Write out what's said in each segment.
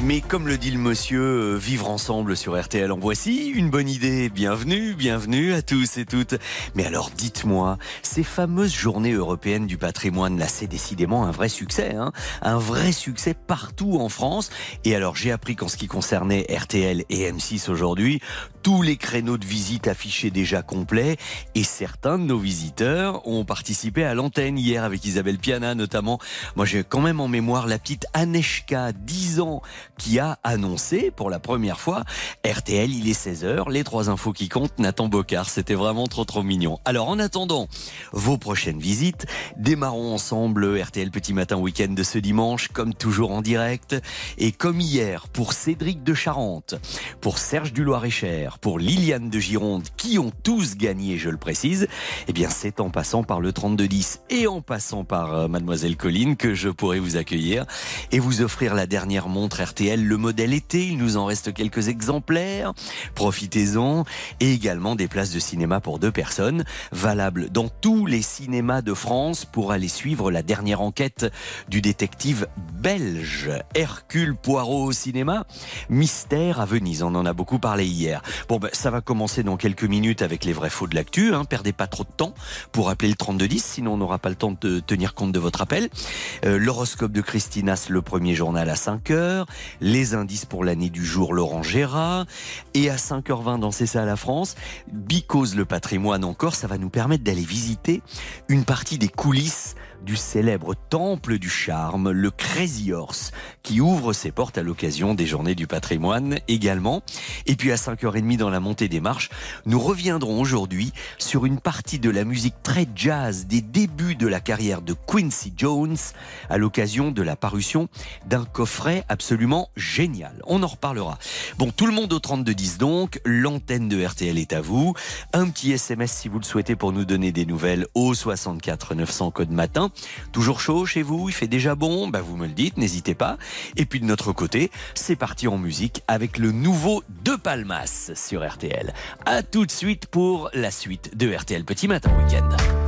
Mais comme le dit le monsieur, euh, vivre ensemble sur RTL en voici une bonne idée. Bienvenue, bienvenue à tous et toutes. Mais alors dites-moi, ces fameuses journées européennes du patrimoine, là c'est décidément un vrai succès, hein un vrai succès partout en France. Et alors j'ai appris qu'en ce qui concernait RTL et M6 aujourd'hui, tous les créneaux de visite affichés déjà complets et certains de nos visiteurs ont participé à l'antenne hier avec Isabelle Piana notamment. Moi j'ai quand même en mémoire la petite Aneshka, 10 ans, qui a annoncé pour la première fois RTL, il est 16h, les trois infos qui comptent, Nathan Bocard. C'était vraiment trop trop mignon. Alors en attendant vos prochaines visites, démarrons ensemble RTL Petit Matin Week-end de ce dimanche, comme toujours en direct. Et comme hier, pour Cédric de Charente, pour Serge du Loir-et-Cher, pour Liliane de Gironde, qui ont tous gagné, je le précise, eh bien c'est en passant par le 3210 et en passant par euh, Mademoiselle Colline que je pourrai vous accueillir et vous offrir la dernière montre RTL, le modèle été. Il nous en reste quelques exemplaires. Profitez-en. Et également des places de cinéma pour deux personnes, valables dans tous les cinémas de France pour aller suivre la dernière enquête du détective belge Hercule Poirot au cinéma. Mystère à Venise, on en a beaucoup parlé hier. Bon, ben, ça va commencer dans quelques minutes avec les vrais faux de l'actu. Hein. Perdez pas trop de temps pour appeler le 3210, sinon on n'aura pas le temps de tenir compte de votre appel. Euh, L'horoscope de Christinas, le premier journal à 5 heures. Les indices pour l'année du jour, Laurent Gérard. Et à 5h20 dans C'est ça à la France, Bicose le patrimoine encore, ça va nous permettre d'aller visiter une partie des coulisses du célèbre temple du charme, le Crazy Horse, qui ouvre ses portes à l'occasion des journées du patrimoine également. Et puis à 5h30 dans la montée des marches, nous reviendrons aujourd'hui sur une partie de la musique très jazz des débuts de la carrière de Quincy Jones à l'occasion de la parution d'un coffret absolument génial. On en reparlera. Bon, tout le monde au 3210 donc, l'antenne de RTL est à vous. Un petit SMS si vous le souhaitez pour nous donner des nouvelles au 64 900 code matin. Toujours chaud chez vous Il fait déjà bon? Bah Vous me le dites, n'hésitez pas. Et puis de notre côté, c'est parti en musique avec le nouveau De Palmas sur RTL. A tout de suite pour la suite de RTL Petit Matin Week-end.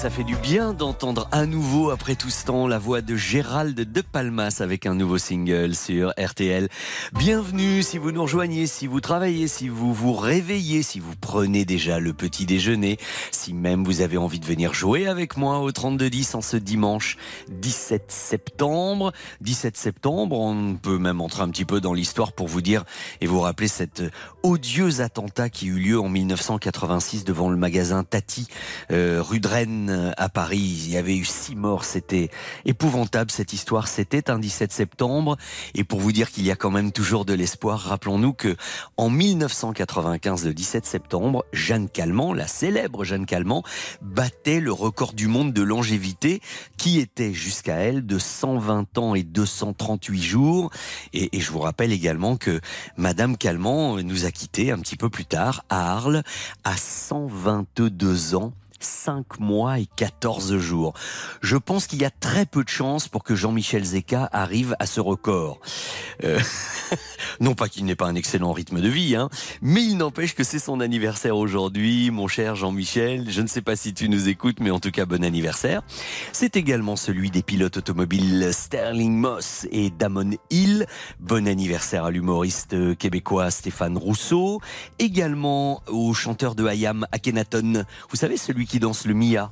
Ça fait du bien d'entendre à nouveau, après tout ce temps, la voix de Gérald de Palmas avec un nouveau single sur RTL. Bienvenue si vous nous rejoignez, si vous travaillez, si vous vous réveillez, si vous prenez déjà le petit déjeuner, si même vous avez envie de venir jouer avec moi au 3210 en ce dimanche 17 septembre. 17 septembre, on peut même entrer un petit peu dans l'histoire pour vous dire et vous rappeler cet odieux attentat qui eut lieu en 1986 devant le magasin Tati euh, rue de Rennes à Paris. Il y avait eu six morts. C'était épouvantable cette histoire. C'était un 17 septembre. Et pour vous dire qu'il y a quand même toujours de l'espoir, rappelons-nous que en 1995, le 17 septembre, Jeanne Calment, la célèbre Jeanne Calment, battait le record du monde de longévité qui était jusqu'à elle de 120 ans et 238 jours. Et, et je vous rappelle également que Madame Calment nous a quittés un petit peu plus tard à Arles à 122 ans 5 mois et 14 jours. Je pense qu'il y a très peu de chances pour que Jean-Michel Zeka arrive à ce record. Euh, non pas qu'il n'ait pas un excellent rythme de vie, hein, mais il n'empêche que c'est son anniversaire aujourd'hui, mon cher Jean-Michel. Je ne sais pas si tu nous écoutes, mais en tout cas, bon anniversaire. C'est également celui des pilotes automobiles Sterling Moss et Damon Hill. Bon anniversaire à l'humoriste québécois Stéphane Rousseau. Également au chanteur de Hayam Akhenaton. Vous savez, celui qui danse le Mia.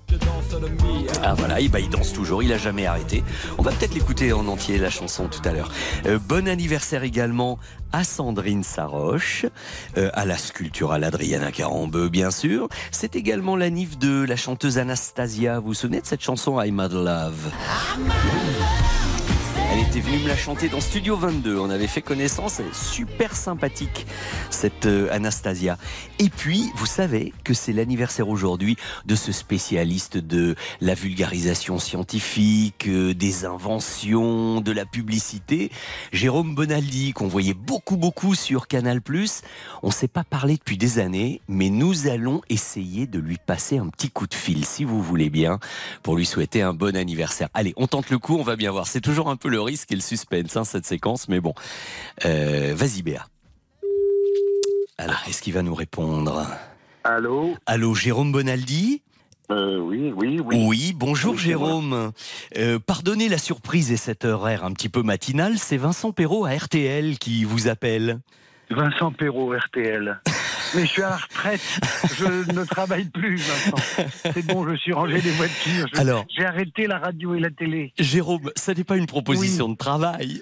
Ah voilà, bah, il danse toujours, il a jamais arrêté. On va peut-être l'écouter en entier la chanson tout à l'heure. Euh, bon anniversaire également à Sandrine Saroche, euh, à la sculpturale Adriana Carambeu bien sûr. C'est également la nif de la chanteuse Anastasia. Vous vous souvenez de cette chanson I'm Mad Love? Elle était venue me la chanter dans Studio 22. On avait fait connaissance. Elle est super sympathique, cette euh, Anastasia. Et puis, vous savez que c'est l'anniversaire aujourd'hui de ce spécialiste de la vulgarisation scientifique, euh, des inventions, de la publicité, Jérôme Bonaldi, qu'on voyait beaucoup, beaucoup sur Canal+. On ne s'est pas parlé depuis des années, mais nous allons essayer de lui passer un petit coup de fil, si vous voulez bien, pour lui souhaiter un bon anniversaire. Allez, on tente le coup, on va bien voir. C'est toujours un peu le risque et le suspense, hein, cette séquence, mais bon. Euh, Vas-y, Béa. Alors, est-ce qu'il va nous répondre? Allô? Allô, Jérôme Bonaldi? Euh, Oui, oui, oui. Oui, bonjour Oui, Jérôme. Euh, pardonnez la surprise et cet horaire un petit peu matinal, c'est Vincent Perrault à RTL qui vous appelle. Vincent Perrault, RTL. Mais je suis à la retraite. Je ne travaille plus maintenant. C'est bon, je suis rangé des voitures. Je- Alors- J'ai arrêté la radio et la télé. Jérôme, ça n'est pas une proposition de travail.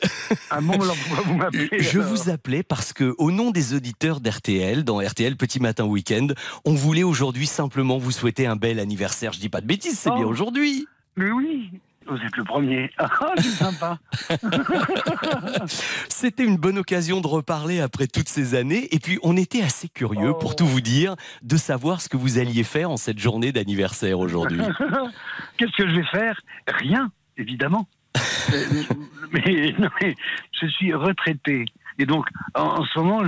À mon alors pourquoi vous m'appelez Je alors vous appelais parce que, au nom des auditeurs d'RTL, dans RTL Petit Matin Week-end, on voulait aujourd'hui simplement vous souhaiter un bel anniversaire. Je dis pas de bêtises, c'est Oh. bien aujourd'hui. Mais oui, vous êtes le premier. Ah, c'est sympa. C'était une bonne occasion de reparler après toutes ces années. Et puis, on était assez curieux, Oh. pour tout vous dire, de savoir ce que vous alliez faire en cette journée d'anniversaire aujourd'hui. Qu'est-ce que je vais faire? Rien, évidemment. Euh, mais, non, mais je suis retraité. Et donc, en, en ce moment,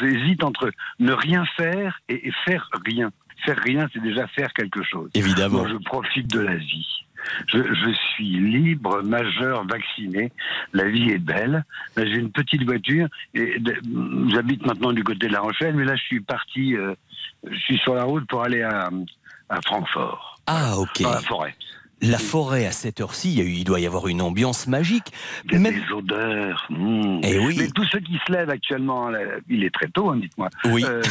j'hésite entre ne rien faire et, et faire rien. Faire rien, c'est déjà faire quelque chose. Évidemment. Je profite de la vie. Je, je suis libre, majeur, vacciné. La vie est belle. J'ai une petite voiture et j'habite maintenant du côté de La Rochelle, mais là, je suis parti. euh, je suis sur la route pour aller à, à Francfort, Ah, ok. dans la forêt. La forêt, à cette heure-ci, il doit y avoir une ambiance magique. Il y a Même- des odeurs. mmh. Eh oui. Mais tous ceux qui se lèvent actuellement, là, il est très tôt, hein, dites-moi. Oui. Euh,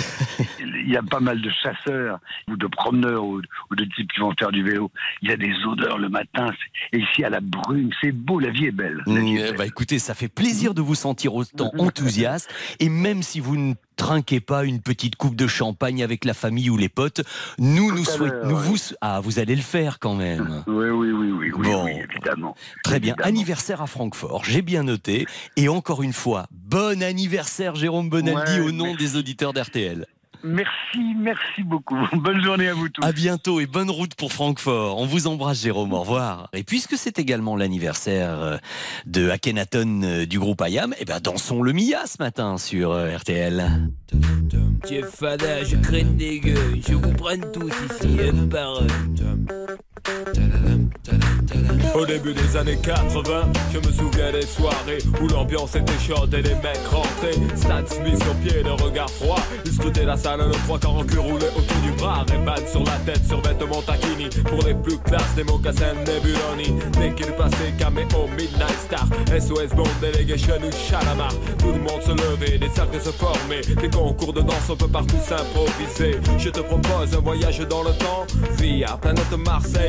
il y a pas mal de chasseurs ou de promeneurs ou, de types qui vont faire du vélo. Il y a des odeurs le matin. Et ici, à la brume, c'est beau. La vie est belle. Vie Mm, est euh, belle. bah, écoutez, ça fait plaisir de vous sentir autant enthousiaste. Et même si vous ne trinquez pas une petite coupe de champagne avec la famille ou les potes, nous, nous souhaitons. Nous vous... Ah, vous allez le faire quand même. Oui, oui, oui, oui, oui, Bon. oui, évidemment. Très bien. Anniversaire à Francfort, j'ai bien noté. Et encore une fois, bon anniversaire Jérôme Bonaldi Ouais, au nom des auditeurs d'RTL. Merci, merci beaucoup. Bonne journée à vous tous. À bientôt et bonne route pour Francfort. On vous embrasse Jérôme, au revoir. Et puisque c'est également l'anniversaire euh, de Akhenaton euh, du groupe Ayam, eh ben dansons le Mia ce matin sur euh, RTL. Fada, je craigne des gueux, je vous prenne tous ici un par un. Au début des années 80, je me souviens des soirées où l'ambiance était chaude et les mecs rentraient. Stan Smith sur pied, le regard froid. Ils scrutaient la salle, le trois quarts en cul roulé autour du bras. Ray-Ban sur la tête, sur vêtements taquini. Pour les plus classes, des mocassins Nebuloni. Dès qu'il passait, caméo, Midnight Star. SOS Bond, Delegation ou Chalamar. Tout le monde se levait, des cercles se formaient. Des concours de danse, on peut partout s'improviser. Je te propose un voyage dans le temps. Via planète Marseille,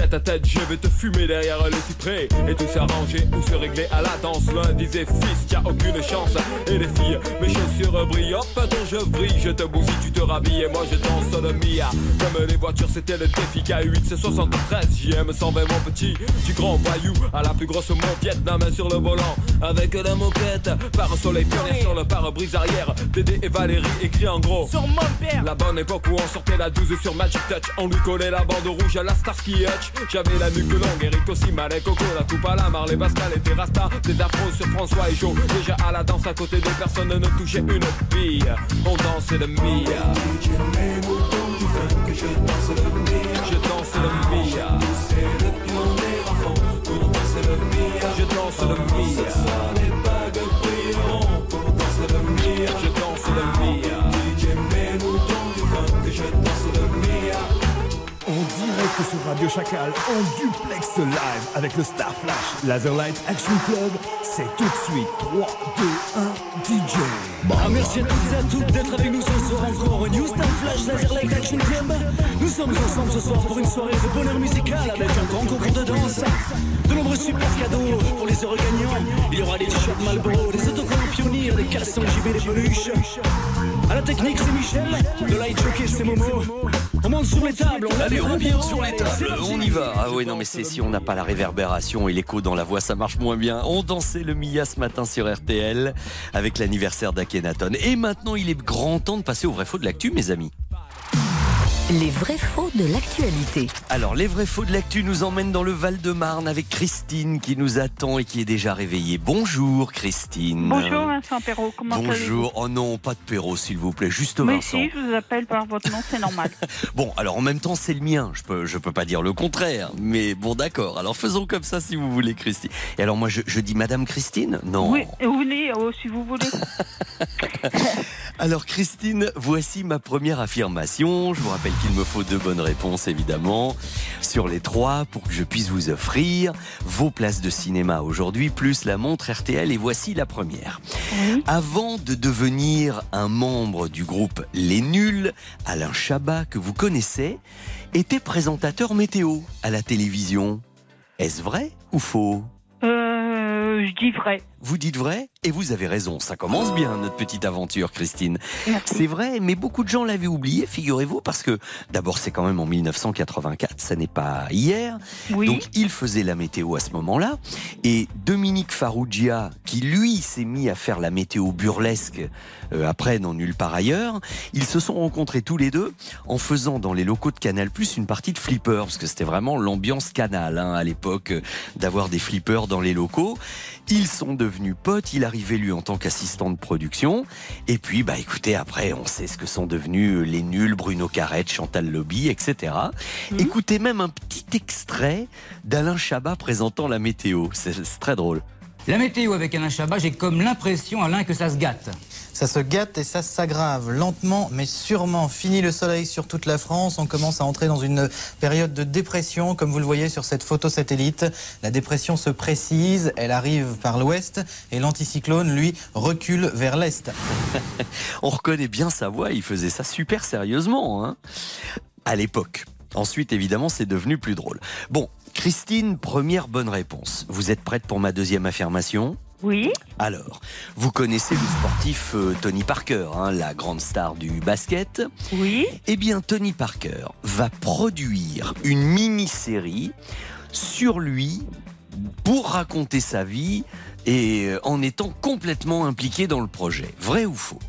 Tête à tête, je vais te fumer derrière le cyprès. Et tout s'arranger ou se régler à la danse. L'un disait fils, y'a aucune chance. Et les filles, mes chaussures brillent. Hop, dont je brille, je te bousille, tu te rhabilles. Et moi je danse le Mia. Comme les voitures, c'était le défi K8, c'est 73. JM 120, mon petit. Du grand voyou à la plus grosse. La main sur le volant. Avec la moquette. Par soleil pionnier sur le pare-brise arrière. Dédé et Valérie écrit en gros. Sur mon père La bonne époque où on sortait la 12 sur Magic Touch On lui collait la bande rouge à la Starsky Hutch J'avais la nuque longue, Eric aussi, Malek, Coco La coupe à la Marley, Pascal et Terrasta. Des afros sur François et Joe. Déjà à la danse à côté de personne ne touchait une bille. On dansait le Mia. Je danse le Mia. Je danse le Mia. Je danse le Mia. En sur Radio Chacal, en duplex live avec le Star Flash Laserlight Action Club, c'est tout de suite 3, 2, 1, DJ. Ah, merci à toutes et à toutes d'être avec nous ce soir encore. New Star Flash Laserlight Action Club. Nous sommes ensemble ce soir pour une soirée de bonheur musical avec un grand concours de danse. De nombreux super cadeaux pour les heureux gagnants. Il y aura des t-shirts Malboro, des autocollants pionniers, des caleçons JB, des peluches. À la technique, c'est Michel. De light jockey, c'est Momo. On monte sur les tables, on Allez, on monte sur les tables, on y va. Ah oui, non, mais c'est si on n'a pas la réverbération et l'écho dans la voix, ça marche moins bien. On dansait le Mia ce matin sur RTL avec l'anniversaire Et maintenant, il est grand temps de passer au vrai faux de l'actu, mes amis. Les vrais faux de l'actualité. Alors, les vrais faux de l'actu nous emmènent dans le Val-de-Marne avec Christine qui nous attend et qui est déjà réveillée. Bonjour, Christine. Bonjour Vincent Perrault, comment Bonjour. Oh non, pas de Perrault, s'il vous plaît, juste Mais Vincent. si, je vous appelle par votre nom, c'est normal. Bon, alors en même temps, c'est le mien. Je peux, je peux pas dire le contraire. Mais bon, d'accord. Alors faisons comme ça si vous voulez, Christine. Et alors moi, je, je dis Madame Christine? Non. Oui, voulez, oh, si vous voulez. Alors Christine, voici ma première affirmation. Je vous rappelle qu'il me faut deux bonnes réponses, évidemment. Sur les trois, pour que je puisse vous offrir vos places de cinéma aujourd'hui, plus la montre RTL. Et voici la première. Avant de devenir un membre du groupe Les Nuls, Alain Chabat, que vous connaissez, était présentateur météo à la télévision. Est-ce vrai ou faux? Dis vrai. Vous dites vrai et vous avez raison. Ça commence bien notre petite aventure, Christine. C'est vrai, mais beaucoup de gens l'avaient oublié, figurez-vous, parce que d'abord c'est quand même en 1984, ça n'est pas hier. Oui. Donc il faisait la météo à ce moment-là. Et Dominique Farrugia, qui lui s'est mis à faire la météo burlesque euh, après dans Nulle part ailleurs, ils se sont rencontrés tous les deux en faisant dans les locaux de Canal Plus une partie de flipper, parce que c'était vraiment l'ambiance Canal hein, à l'époque euh, d'avoir des flippers dans les locaux. Ils sont devenus potes, il arrivait lui en tant qu'assistant de production. Et puis, bah écoutez, après, on sait ce que sont devenus les nuls, Bruno Carrette, Chantal Lobby, etc. Écoutez même un petit extrait d'Alain Chabat présentant la météo. C'est c'est très drôle. La météo avec Alain Chabat, j'ai comme l'impression, Alain, que ça se gâte. Ça se gâte et ça s'aggrave lentement mais sûrement. Fini le soleil sur toute la France, on commence à entrer dans une période de dépression comme vous le voyez sur cette photo satellite. La dépression se précise, elle arrive par l'ouest et l'anticyclone lui recule vers l'est. On reconnaît bien sa voix, il faisait ça super sérieusement, hein, à l'époque. Ensuite, évidemment, c'est devenu plus drôle. Bon, Christine, première bonne réponse. Vous êtes prête pour ma deuxième affirmation? Oui. Alors, vous connaissez le sportif euh, Tony Parker, hein, la grande star du basket. Oui. Eh bien, Tony Parker va produire une mini-série sur lui pour raconter sa vie et euh, en étant complètement impliqué dans le projet. Vrai ou faux?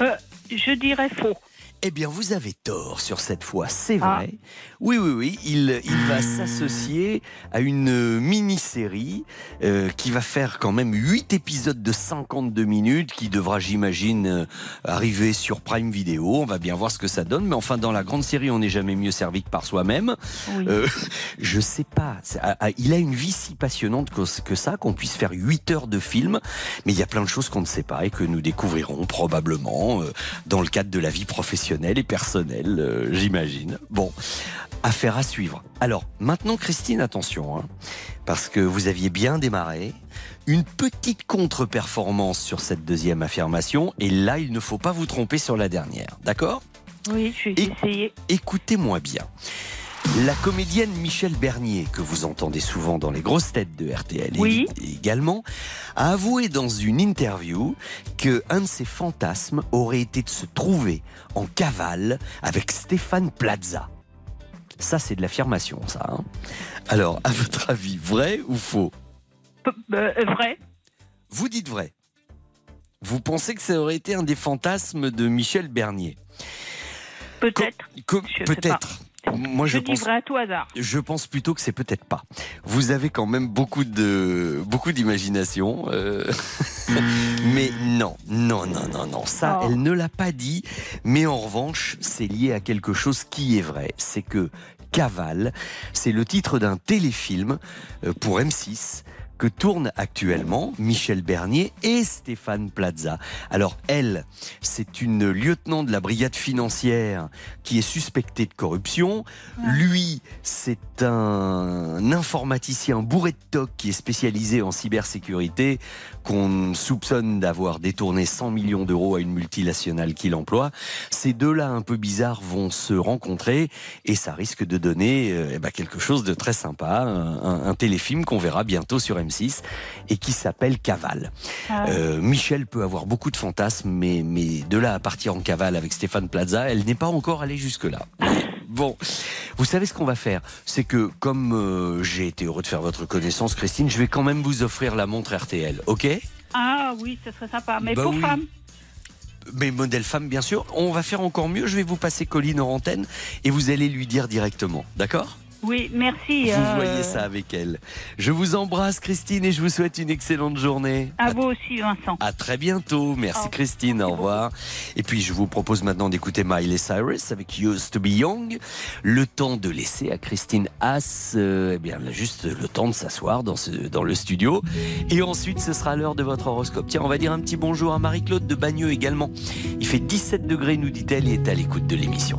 Euh, je dirais faux. Eh bien, vous avez tort sur cette fois, c'est Ah. vrai. Oui, oui, oui, il, il va s'associer à une mini-série euh, qui va faire quand même 8 épisodes de 52 minutes, qui devra, j'imagine, euh, arriver sur Prime Video. On va bien voir ce que ça donne, mais enfin, dans la grande série, on n'est jamais mieux servi que par soi-même. Oui. Euh, je sais pas, ah, ah, il a une vie si passionnante que, que ça, qu'on puisse faire 8 heures de film, mais il y a plein de choses qu'on ne sait pas et que nous découvrirons probablement euh, dans le cadre de la vie professionnelle et personnelle, euh, j'imagine. Bon, affaire à suivre. Alors, maintenant, Christine, attention, hein, parce que vous aviez bien démarré. Une petite contre-performance sur cette deuxième affirmation, et là, il ne faut pas vous tromper sur la dernière, d'accord? Oui, je vais. Écoutez-moi bien. La comédienne Michel Bernier, que vous entendez souvent dans les grosses têtes de RTL Oui. également, a avoué dans une interview que un de ses fantasmes aurait été de se trouver en cavale avec Stéphane Plaza. Ça, c'est de l'affirmation, ça. hein. Alors, à votre avis, vrai ou faux? Euh, vrai. Vous dites vrai. Vous pensez que ça aurait été un des fantasmes de Michel Bernier? Peut-être. Peut-être. Moi, je, Je, pense. à tout hasard. Je pense plutôt que c'est peut-être pas. Vous avez quand même beaucoup de beaucoup d'imagination, euh, mais non, non, non, non, non. Ça, Oh. elle ne l'a pas dit. Mais en revanche, c'est lié à quelque chose qui est vrai. C'est que Cavale, c'est le titre d'un téléfilm euh, pour M6 que tournent actuellement Michel Bernier et Stéphane Plaza. Alors elle, c'est une lieutenant de la brigade financière qui est suspectée de corruption. Lui, c'est un informaticien bourré de toc qui est spécialisé en cybersécurité qu'on soupçonne d'avoir détourné 100 millions d'euros à une multinationale qui l'emploie. Ces deux-là un peu bizarres vont se rencontrer et ça risque de donner euh, eh ben, quelque chose de très sympa, un, téléfilm qu'on verra bientôt sur M6 et qui s'appelle Cavale. Ah. Euh, Michel peut avoir beaucoup de fantasmes, mais, mais de là à partir en cavale avec Stéphane Plaza, elle n'est pas encore allée jusque-là. Bon, vous savez ce qu'on va faire? C'est que comme euh, j'ai été heureux de faire votre connaissance, Christine, je vais quand même vous offrir la montre RTL, ok? Ah oui, ça serait sympa. Mais Bah pour oui. femme? Mais modèle femme, bien sûr. On va faire encore mieux. Je vais vous passer Colline en antenne et vous allez lui dire directement, d'accord? Oui, merci. Vous euh, voyez ça avec elle. Je vous embrasse, Christine, et je vous souhaite une excellente journée. À vous aussi, Vincent. À très bientôt. Merci Christine, au revoir. Et puis je vous propose maintenant d'écouter Miley Cyrus avec Used to be Young. Le temps de laisser à Christine Haas, euh, eh bien juste le temps de s'asseoir dans, ce, dans le studio. Et ensuite ce sera l'heure de votre horoscope. Tiens, on va dire un petit bonjour à Marie-Claude de Bagneux également. Il fait 17 degrés, nous dit-elle, et est à l'écoute de l'émission.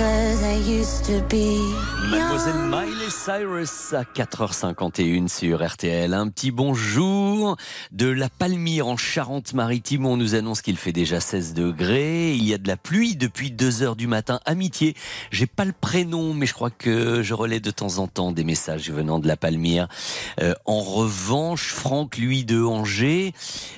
cause I used to be Mademoiselle. Miley Cyrus à 4h51 sur RTL. Un petit bonjour de la Palmyre en Charente-Maritime. On nous annonce qu'il fait déjà 16 degrés. Il y a de la pluie depuis 2h du matin. Amitié, j'ai pas le prénom, mais je crois que je relais de temps en temps des messages venant de la Palmyre. Euh, en revanche, Franck, lui, de Angers.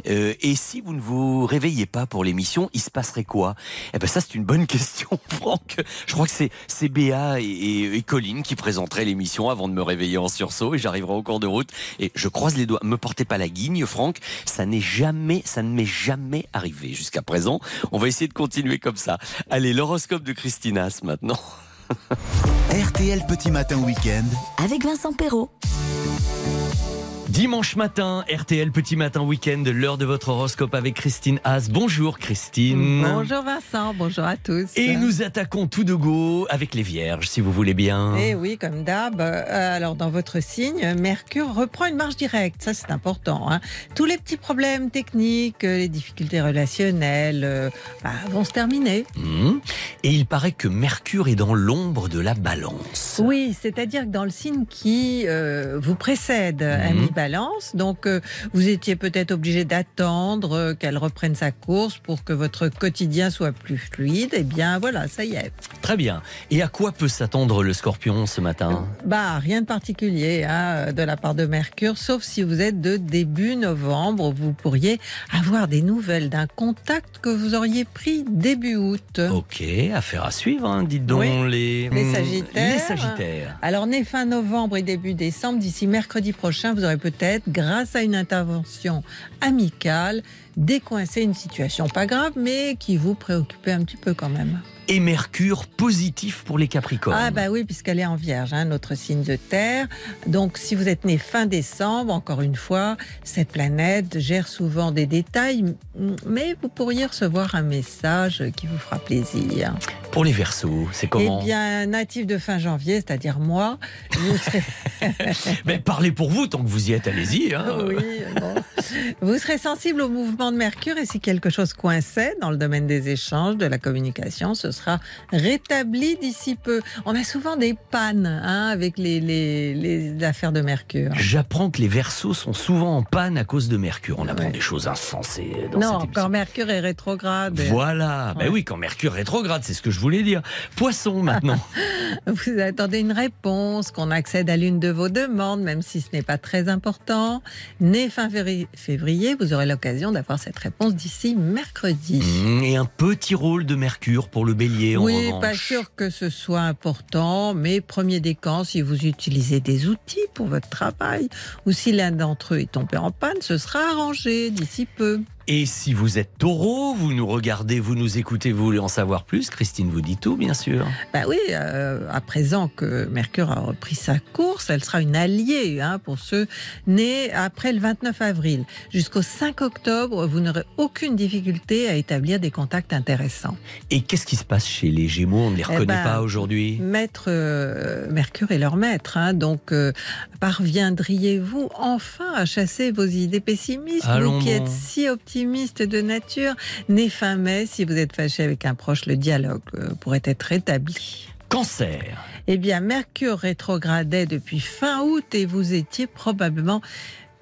euh, et si vous ne vous réveillez pas pour l'émission, il se passerait quoi? Eh ben ça, c'est une bonne question, Franck. Je crois que c'est c'est Béa et, et- et Qui présenteraient l'émission avant de me réveiller en sursaut et j'arriverai au cours de route. Et je croise les doigts. Me portez pas la guigne, Franck. Ça n'est jamais, ça ne m'est jamais arrivé jusqu'à présent. On va essayer de continuer comme ça. Allez, l'horoscope de Christinas maintenant. RTL Petit Matin Week-end. Avec Vincent Perrault. Dimanche matin, RTL Petit Matin Week-end, l'heure de votre horoscope avec Christine Haas. Bonjour Christine. Bonjour Vincent, bonjour à tous. Et nous attaquons tout de go avec les vierges, si vous voulez bien. Eh oui, comme d'hab. euh, Alors, dans votre signe, Mercure reprend une marche directe. Ça, c'est important. hein. Tous les petits problèmes techniques, euh, les difficultés relationnelles euh, bah, vont se terminer. Hmm. Et il paraît que Mercure est dans l'ombre de la balance. Oui, c'est-à-dire que dans le signe qui euh, vous précède, Mhm. ami Balance, donc euh, vous étiez peut-être obligé d'attendre euh, qu'elle reprenne sa course pour que votre quotidien soit plus fluide. Eh bien, voilà, ça y est. Très bien. Et à quoi peut s'attendre le scorpion ce matin Bah, rien de particulier hein, de la part de Mercure, sauf si vous êtes de début novembre, vous pourriez avoir des nouvelles d'un contact que vous auriez pris début août. Ok, affaire à suivre, hein, dites donc Oui. les... Les hmm, Sagittaires. Les Sagittaires. Alors, né fin novembre et début décembre, d'ici mercredi prochain, vous aurez peut-être, grâce à une intervention amicale, décoincé une situation pas grave, mais qui vous préoccupait un petit peu quand même. Et Mercure positif pour les Capricornes. Ah bah oui, puisqu'elle est en vierge, hein, notre signe de terre. Donc si vous êtes né fin décembre, encore une fois, cette planète gère souvent des détails, mais vous pourriez recevoir un message qui vous fera plaisir. Pour les Verseaux, c'est comment Eh bien, natif de fin janvier, c'est-à-dire moi, vous serez... Mais parlez pour vous, tant que vous y êtes, allez-y. hein. Oui, bon. Vous serez sensible au mouvement de Mercure et si quelque chose coinçait dans le domaine des échanges, de la communication, ce sera rétabli d'ici peu. On a souvent des pannes hein, avec les, les, les affaires de Mercure. J'apprends que les Verseaux sont souvent en panne à cause de Mercure. On apprend des choses insensées dans non, cette quand Mercure est rétrograde. Voilà, ben oui, quand Mercure rétrograde, c'est ce que je voulais dire. Poisson maintenant. Vous attendez une réponse, qu'on accède à l'une de vos demandes, même si ce n'est pas très important. Né fin février- vous aurez l'occasion d'avoir cette réponse d'ici mercredi. Et un petit rôle de Mercure pour le bélier en Oui, revanche. pas sûr que ce soit important, mais premier décan, si vous utilisez des outils pour votre travail ou si l'un d'entre eux est tombé en panne, ce sera arrangé d'ici peu. Et si vous êtes taureau, vous nous regardez, vous nous écoutez, vous voulez en savoir plus, Christine vous dit tout, bien sûr. Bah oui, euh, à présent que Mercure a repris sa course, elle sera une alliée hein, pour ceux nés après le 29 avril. Jusqu'au 5 octobre, vous n'aurez aucune difficulté à établir des contacts intéressants. Et qu'est-ce qui se passe chez les Gémeaux? On ne les Eh reconnaît ben, pas aujourd'hui? Maître euh, Mercure est leur maître, hein, donc euh, parviendriez-vous enfin à chasser vos idées pessimistes, vous qui êtes si optimiste de nature, né fin mai, si vous êtes fâché avec un proche, le dialogue euh, pourrait être rétabli. Cancer. Eh bien, Mercure rétrogradait depuis fin août et vous étiez probablement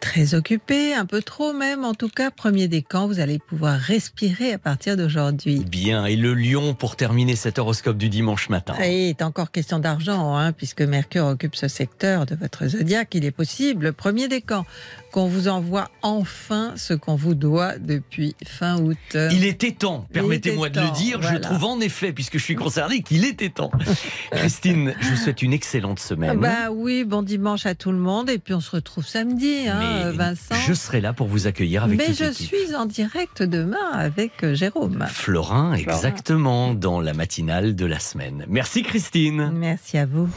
très occupé, un peu trop même. En tout cas, premier décan, vous allez pouvoir respirer à partir d'aujourd'hui. Bien, et le lion pour terminer cet horoscope du dimanche matin. Et il est encore question d'argent, hein, puisque Mercure occupe ce secteur de votre zodiaque. Il est possible, premier décan, qu'on vous envoie enfin ce qu'on vous doit depuis fin août. Il était temps, permettez-moi de le dire. Je trouve en effet, puisque je suis concerné, qu'il était temps. Christine, je vous souhaite une excellente semaine. Bah oui, bon dimanche à tout le monde et puis on se retrouve samedi, hein, Vincent. Je serai là pour vous accueillir avec Mais je suis en direct demain avec euh, Jérôme. Florin, exactement, dans la matinale de la semaine. Merci Christine. Merci à vous.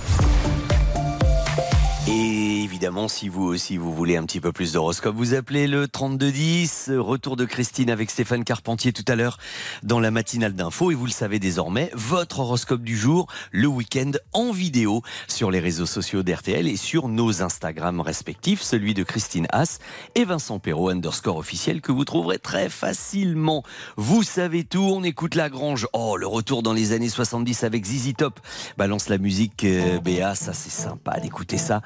Évidemment, si vous aussi vous voulez un petit peu plus d'horoscope, vous appelez le 3210. Retour de Christine avec Stéphane Carpentier tout à l'heure dans la matinale d'info. Et vous le savez désormais, votre horoscope du jour, le week-end en vidéo sur les réseaux sociaux d'RTL et sur nos Instagram respectifs, celui de Christine Haas et Vincent Perrault underscore officiel que vous trouverez très facilement. Vous savez tout, on écoute Lagrange. Oh, le retour dans les années 70 avec Zizi Top. Balance la musique, euh, Béa, ça c'est sympa d'écouter ça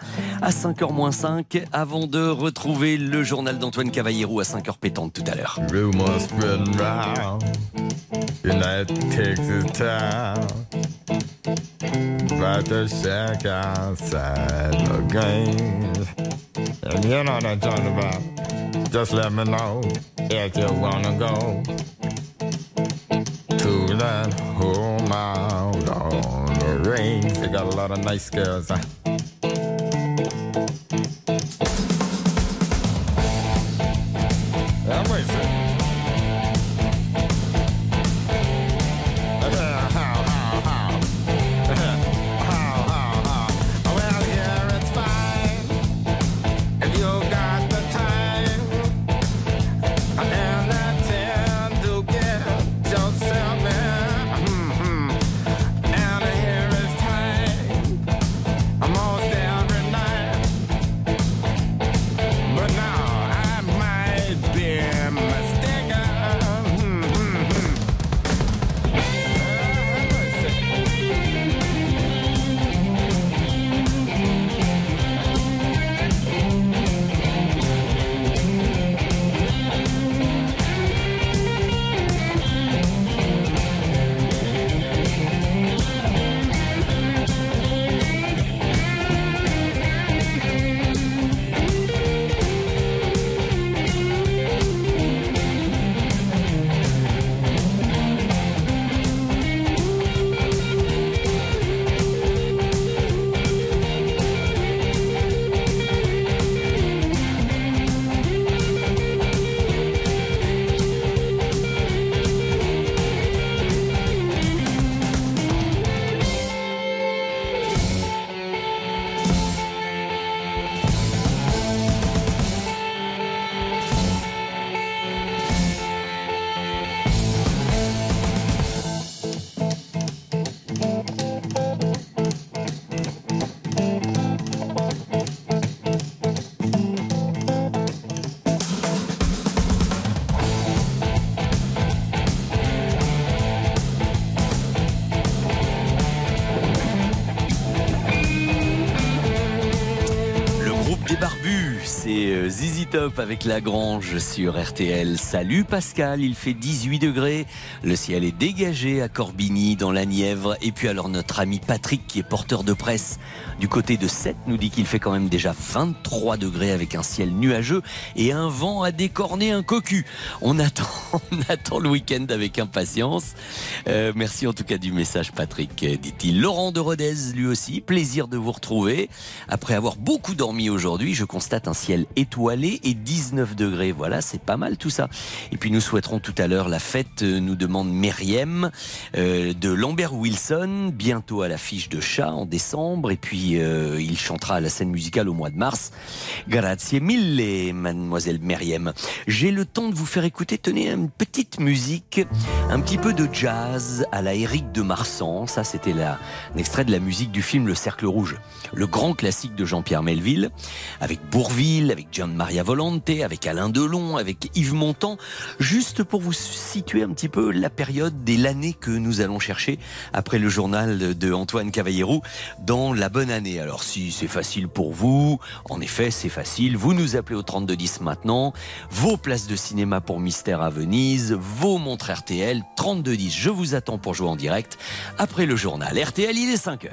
5h-5 avant de retrouver le journal d'Antoine Cavallero à 5h pétante tout à l'heure. And you know what I'm talking about. Just let me know if you wanna go to that home out on the range. They got a lot of nice girls. Huh? I'm Top avec Lagrange sur RTL. Salut Pascal, il fait 18 degrés. Le ciel est dégagé à Corbigny, dans la Nièvre. Et puis alors notre ami Patrick, qui est porteur de presse du côté de 7, nous dit qu'il fait quand même déjà 23 degrés avec un ciel nuageux et un vent à décorner un cocu. On attend, on attend le week-end avec impatience. Euh, merci en tout cas du message Patrick, euh, dit-il. Laurent de Rodez, lui aussi, plaisir de vous retrouver. Après avoir beaucoup dormi aujourd'hui, je constate un ciel étoilé et 19 degrés. Voilà, c'est pas mal tout ça. Et puis nous souhaiterons tout à l'heure la fête, euh, nous demande euh, de Lambert Wilson, bientôt à l'affiche de Chat en décembre. Et puis il chantera à la scène musicale au mois de mars. Grazie mille, mademoiselle Myriam. J'ai le temps de vous faire écouter, tenez, une petite musique, un petit peu de jazz à la Éric de Marsan. Ça, c'était un extrait de la musique du film Le Cercle Rouge, le grand classique de Jean-Pierre Melville, avec Bourville, avec Gian Maria Volante, avec Alain Delon, avec Yves Montand, juste pour vous situer un petit peu la période et l'année que nous allons chercher après le journal de Antoine Cavallero dans la bonne année. Alors si c'est facile pour vous, en effet c'est facile, vous nous appelez au 3210 maintenant, vos places de cinéma pour Mystère à Venise, vos montres RTL, 3210, je vous attends pour jouer en direct après le journal. RTL, il est 5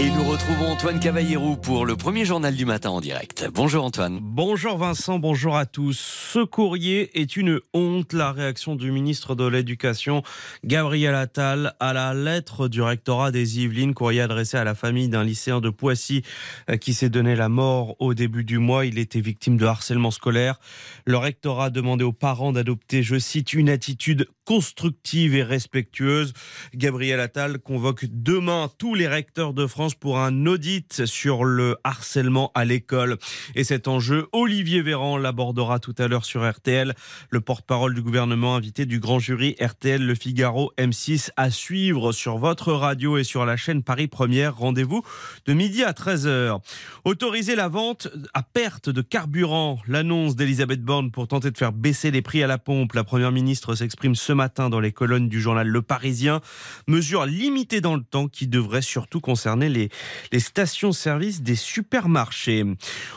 Et nous retrouvons Antoine Cavallero pour le premier journal du matin en direct. Bonjour Antoine. Bonjour Vincent, bonjour à tous. Ce courrier est une honte. La réaction du ministre de l'Éducation, Gabriel Attal, à la lettre du rectorat des Yvelines, courrier adressé à la famille d'un lycéen de Poissy euh, qui s'est donné la mort au début du mois. Il était victime de harcèlement scolaire. Le rectorat a demandé aux parents d'adopter, je cite, une attitude constructive et respectueuse. Gabriel Attal convoque demain tous les recteurs de France pour un audit sur le harcèlement à l'école. Et cet enjeu, Olivier Véran l'abordera tout à l'heure sur RTL. Le porte-parole du gouvernement invité du grand jury RTL Le Figaro M6 à suivre sur votre radio et sur la chaîne Paris Première. Rendez-vous de midi à 13h. Autoriser la vente à perte de carburant. L'annonce d'Elisabeth Borne pour tenter de faire baisser les prix à la pompe. La première ministre s'exprime ce matin dans les colonnes du journal Le Parisien. Mesure limitée dans le temps qui devrait surtout concerner les, stations-service des supermarchés.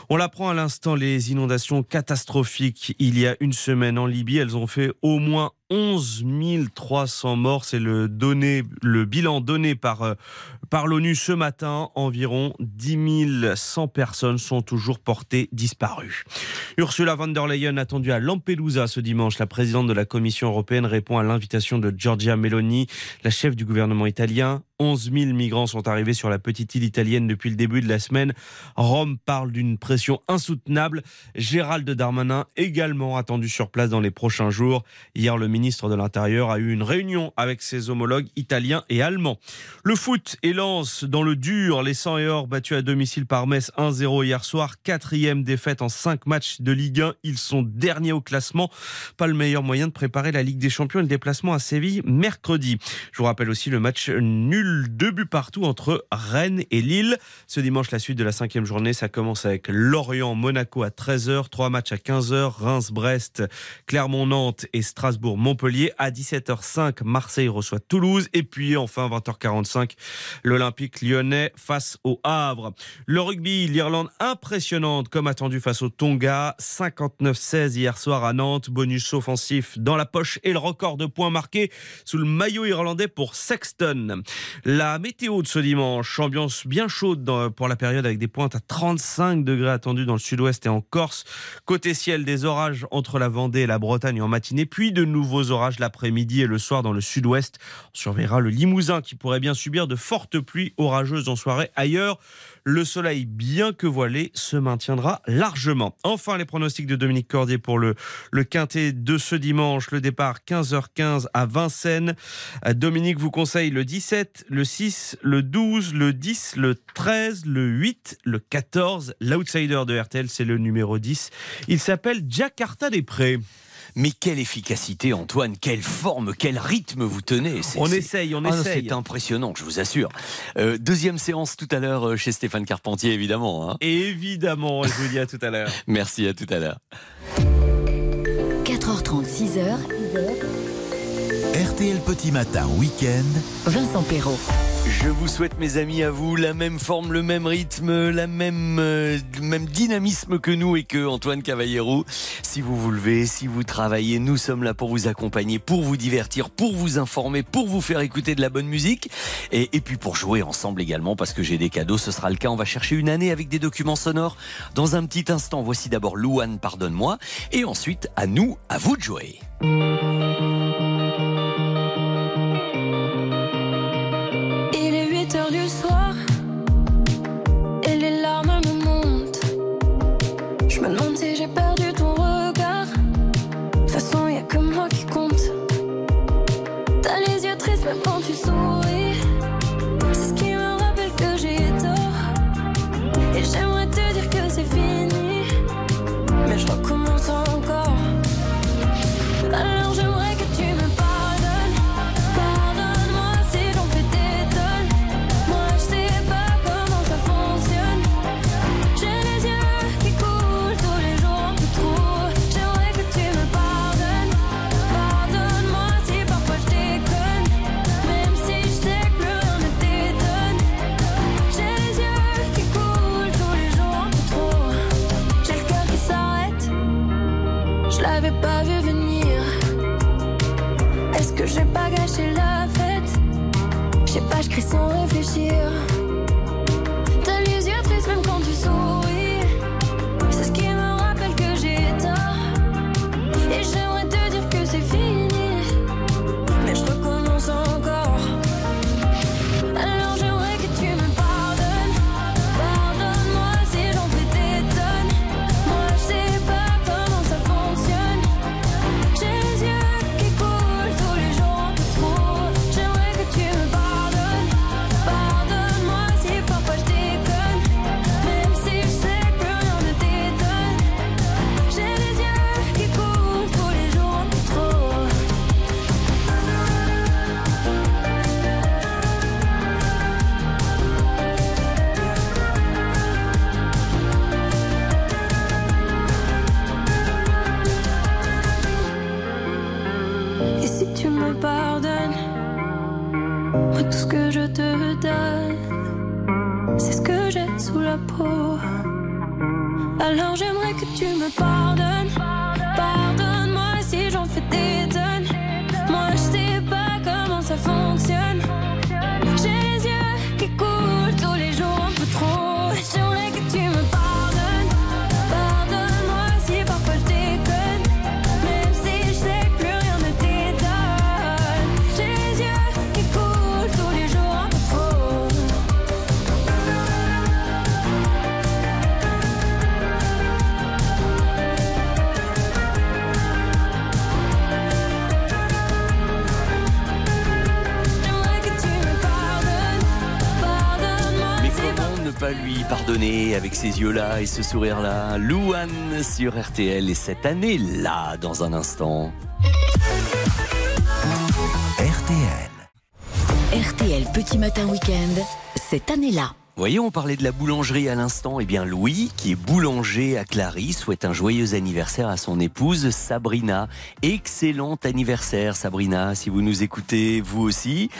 On l'apprend à l'instant, les inondations catastrophiques il y a une semaine en Libye, elles ont fait au moins 11 300 morts, c'est le, bilan donné par, euh, par l'ONU ce matin. Environ 10 100 personnes sont toujours portées disparues. Ursula von der Leyen attendue à Lampedusa ce dimanche. La présidente de la Commission européenne répond à l'invitation de Giorgia Meloni, la chef du gouvernement italien. 11 000 migrants sont arrivés sur la petite île italienne depuis le début de la semaine. Rome parle d'une pression insoutenable. Gérald Darmanin également attendu sur place dans les prochains jours. Hier, le ministre de l'Intérieur a eu une réunion avec ses homologues italiens et allemands. Le foot et Lens dans le dur. Les 100 et or battus à domicile par Metz 1-0 hier soir. Quatrième défaite en cinq matchs de Ligue 1. Ils sont derniers au classement. Pas le meilleur moyen de préparer la Ligue des Champions et le déplacement à Séville mercredi. Je vous rappelle aussi le match nul deux buts partout entre Rennes et Lille. Ce dimanche, la suite de la cinquième journée, ça commence avec Lorient-Monaco à 13h, trois matchs à 15h, Reims-Brest, Clermont-Nantes et Strasbourg-Montpellier. À 17h05, Marseille reçoit Toulouse. Et puis enfin, 20h45, l'Olympique lyonnais face au Havre. Le rugby, l'Irlande impressionnante comme attendu face au Tonga. 59-16 hier soir à Nantes. Bonus offensif dans la poche et le record de points marqués sous le maillot irlandais pour Sexton. La météo de ce dimanche, ambiance bien chaude pour la période avec des pointes à 35 degrés attendus dans le sud-ouest et en Corse. Côté ciel, des orages entre la Vendée et la Bretagne en matinée, puis de nouveaux orages l'après-midi et le soir dans le sud-ouest. On surveillera le Limousin qui pourrait bien subir de fortes pluies orageuses en soirée. Ailleurs, le soleil, bien que voilé, se maintiendra largement. Enfin, les pronostics de Dominique Cordier pour le, le quintet de ce dimanche. Le départ 15h15 à Vincennes. Euh, Dominique vous conseille le 17, le 6, le 12, le 10, le 13, le 8, le 14. L'outsider de RTL, c'est le numéro 10. Il s'appelle Jakarta des Prés. Mais quelle efficacité, Antoine, quelle forme, quel rythme vous tenez. C'est- On essaye, on Ah essaye. C'est impressionnant, je vous assure. Euh, deuxième séance tout à l'heure euh, chez Stéphane Carpentier, évidemment. hein. Évidemment, je vous dis à tout à l'heure. Merci, à tout à l'heure. 4h30, 6h. RTL Petit Matin Week-end. Vincent Perrault. Je vous souhaite, mes amis, à vous la même forme, le même rythme, même, euh, le même dynamisme que nous et que Antoine Cavallero. Si vous vous levez, si vous travaillez, nous sommes là pour vous accompagner, pour vous divertir, pour vous informer, pour vous faire écouter de la bonne musique et, et puis pour jouer ensemble également parce que j'ai des cadeaux. Ce sera le cas. On va chercher une année avec des documents sonores dans un petit instant. Voici d'abord Louane, pardonne-moi, et ensuite à nous, à vous de jouer. Je je l'avais pas vu venir. Est-ce que j'ai pas gâché la fête? Je sais pas, je sans réfléchir. T'as les yeux tristes même quand tu souris. C'est ce qui me rappelle que j'ai tort. Et pardonner avec ces yeux-là et ce sourire-là Louane sur RTL et cette année-là dans un instant. RTL. RTL Petit Matin Week-end, cette année-là. Voyez, on parlait de la boulangerie à l'instant. Eh bien, Louis, qui est boulanger à Clary, souhaite un joyeux anniversaire à son épouse Sabrina. Excellent anniversaire, Sabrina, si vous nous écoutez, vous aussi.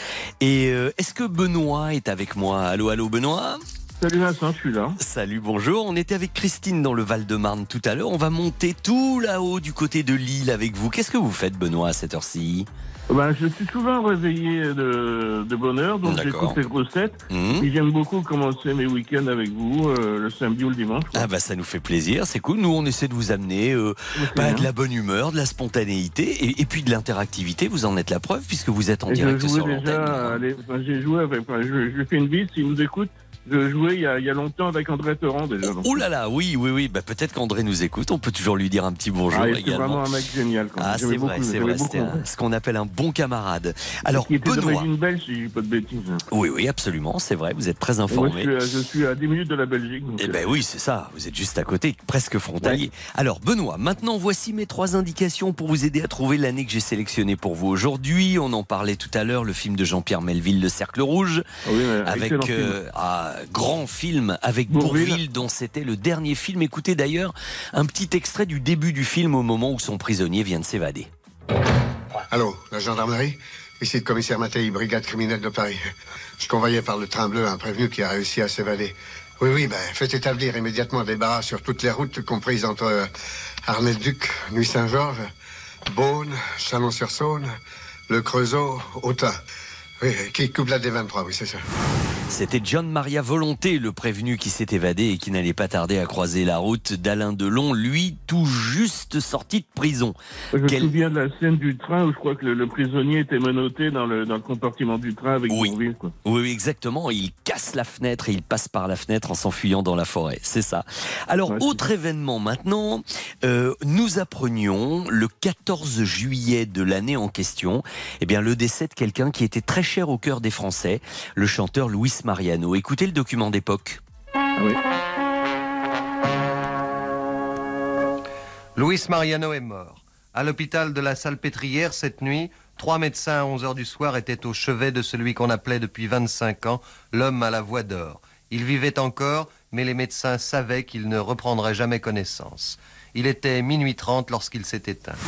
Et euh, est-ce que Benoît est avec moi? Allô, allô, Benoît? Salut Vincent, je suis là. Salut, bonjour. On était avec Christine dans le Val-de-Marne tout à l'heure. On va monter tout là-haut du côté de Lille avec vous. Qu'est-ce que vous faites, Benoît, à cette heure-ci? Ben, je suis souvent réveillé de, de bonne heure, donc j'écoute les grossettes. Mhm. Et j'aime beaucoup commencer mes week-ends avec vous, euh, le samedi ou le dimanche. Ah bah ça nous fait plaisir, c'est cool. Nous on essaie de vous amener euh, bah, de la bonne humeur, de la spontanéité et, et puis de l'interactivité. Vous en êtes la preuve puisque vous êtes en Et direct sur l'antenne. j'ai joué avec, enfin, je, fais une bise, s'il nous écoute. Je jouais il y a, il y a longtemps avec André Torrent déjà. Oh là là, oui, oui, oui. Bah, peut-être qu'André nous écoute. On peut toujours lui dire un petit bonjour Ah, et c'est également. vraiment un mec génial. quand. Ah, c'est vrai, c'est vrai. C'était ce qu'on appelle un bon camarade. Alors, Qui était Benoît. belge, si je dis pas de bêtises. Oui, oui, absolument, c'est vrai. Vous êtes très Moi, informé. je, suis, à- je suis à 10 minutes de la Belgique. Eh euh, ben oui, c'est ça. Vous êtes juste à côté, presque frontalier. Alors, Benoît, maintenant voici mes trois indications pour vous aider à trouver l'année que j'ai sélectionnée pour vous aujourd'hui. On en parlait tout à l'heure, le film de Jean-Pierre Melville, Le Cercle Rouge, oui, mais avec euh, grand film avec Bourvil. Bourville, dont c'était le dernier film. Écoutez d'ailleurs un petit extrait du début du film au moment où son prisonnier vient de s'évader. Allô, la gendarmerie? Ici le commissaire Mattei, brigade criminelle de Paris. Je convoyais par le train bleu un prévenu qui a réussi à s'évader. Oui, oui, ben, faites établir immédiatement des barrages sur toutes les routes comprises entre euh, Arnay-le-Duc, Nuit-Saint-Georges, Beaune, Chalon-sur-Saône, Le Creusot, Autun. Oui, qui coupe la D23, oui, c'est ça. C'était John Maria Volonté, le prévenu qui s'est évadé et qui n'allait pas tarder à croiser la route d'Alain Delon, lui tout juste sorti de prison. Je me Quel- souviens de la scène du train où je crois que le, le prisonnier était menotté dans le, dans le compartiment du train avec Oui. Bourvil. Quoi. Oui, oui, exactement. Il casse la fenêtre et il passe par la fenêtre en s'enfuyant dans la forêt. C'est ça. Alors, autre événement maintenant. Euh, nous apprenions le 14 juillet de l'année en question, eh bien, le décès de quelqu'un qui était très cher au cœur des Français, le chanteur Luis Mariano. Écoutez le document d'époque. Luis Mariano est mort. À l'hôpital de la Salpêtrière cette nuit, trois médecins à 11 heures du soir étaient au chevet de celui qu'on appelait depuis 25 ans l'homme à la voix d'or. Il vivait encore, mais les médecins savaient qu'il ne reprendrait jamais connaissance. Il était minuit 30 lorsqu'il s'est éteint.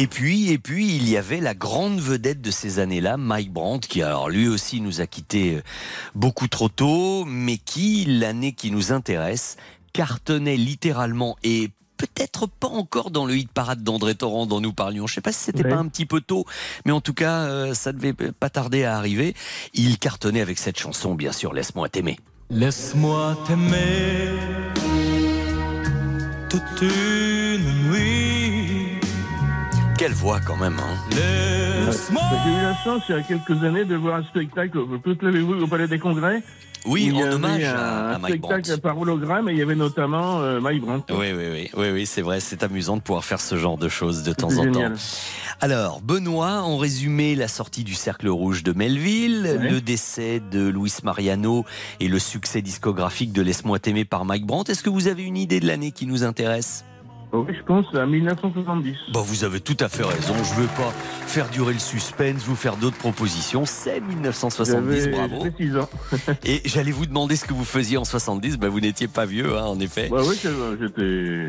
Et puis, et puis, il y avait la grande vedette de ces années-là, Mike Brandt, qui alors lui aussi nous a quittés euh, beaucoup trop tôt, mais qui, l'année qui nous intéresse, cartonnait littéralement et peut-être pas encore dans le hit parade d'André Torrent dont nous parlions. Je sais pas si c'était Ouais. pas un petit peu tôt, mais en tout cas, euh, ça devait pas tarder à arriver. Il cartonnait avec cette chanson, bien sûr, Laisse-moi t'aimer. Laisse-moi t'aimer toute une nuit. Quelle voix quand même, hein. J'ai eu la chance il y a quelques années de voir un spectacle, peut-être l'avez-vous au Palais des Congrès. Oui, en hommage un, à- à un Mike spectacle par hologramme et il y avait notamment euh, Mike Brandt. Oui, oui, oui, oui, oui c'est vrai, c'est amusant de pouvoir faire ce genre de choses de temps en génial. temps. Alors, Benoît, en résumé, la sortie du Cercle Rouge de Melville, Ouais. le décès de Luis Mariano et le succès discographique de Laisse-moi t'aimer par Mike Brandt. Est-ce que vous avez une idée de l'année qui nous intéresse? Oui, je pense à 1970. Bon, vous avez tout à fait raison. Je ne veux pas faire durer le suspense, vous faire d'autres propositions. C'est 1970, J'avais bravo. j'avais 6 ans. Et j'allais vous demander ce que vous faisiez en 70. Ben, vous n'étiez pas vieux, hein, en effet. Bah oui, j'étais.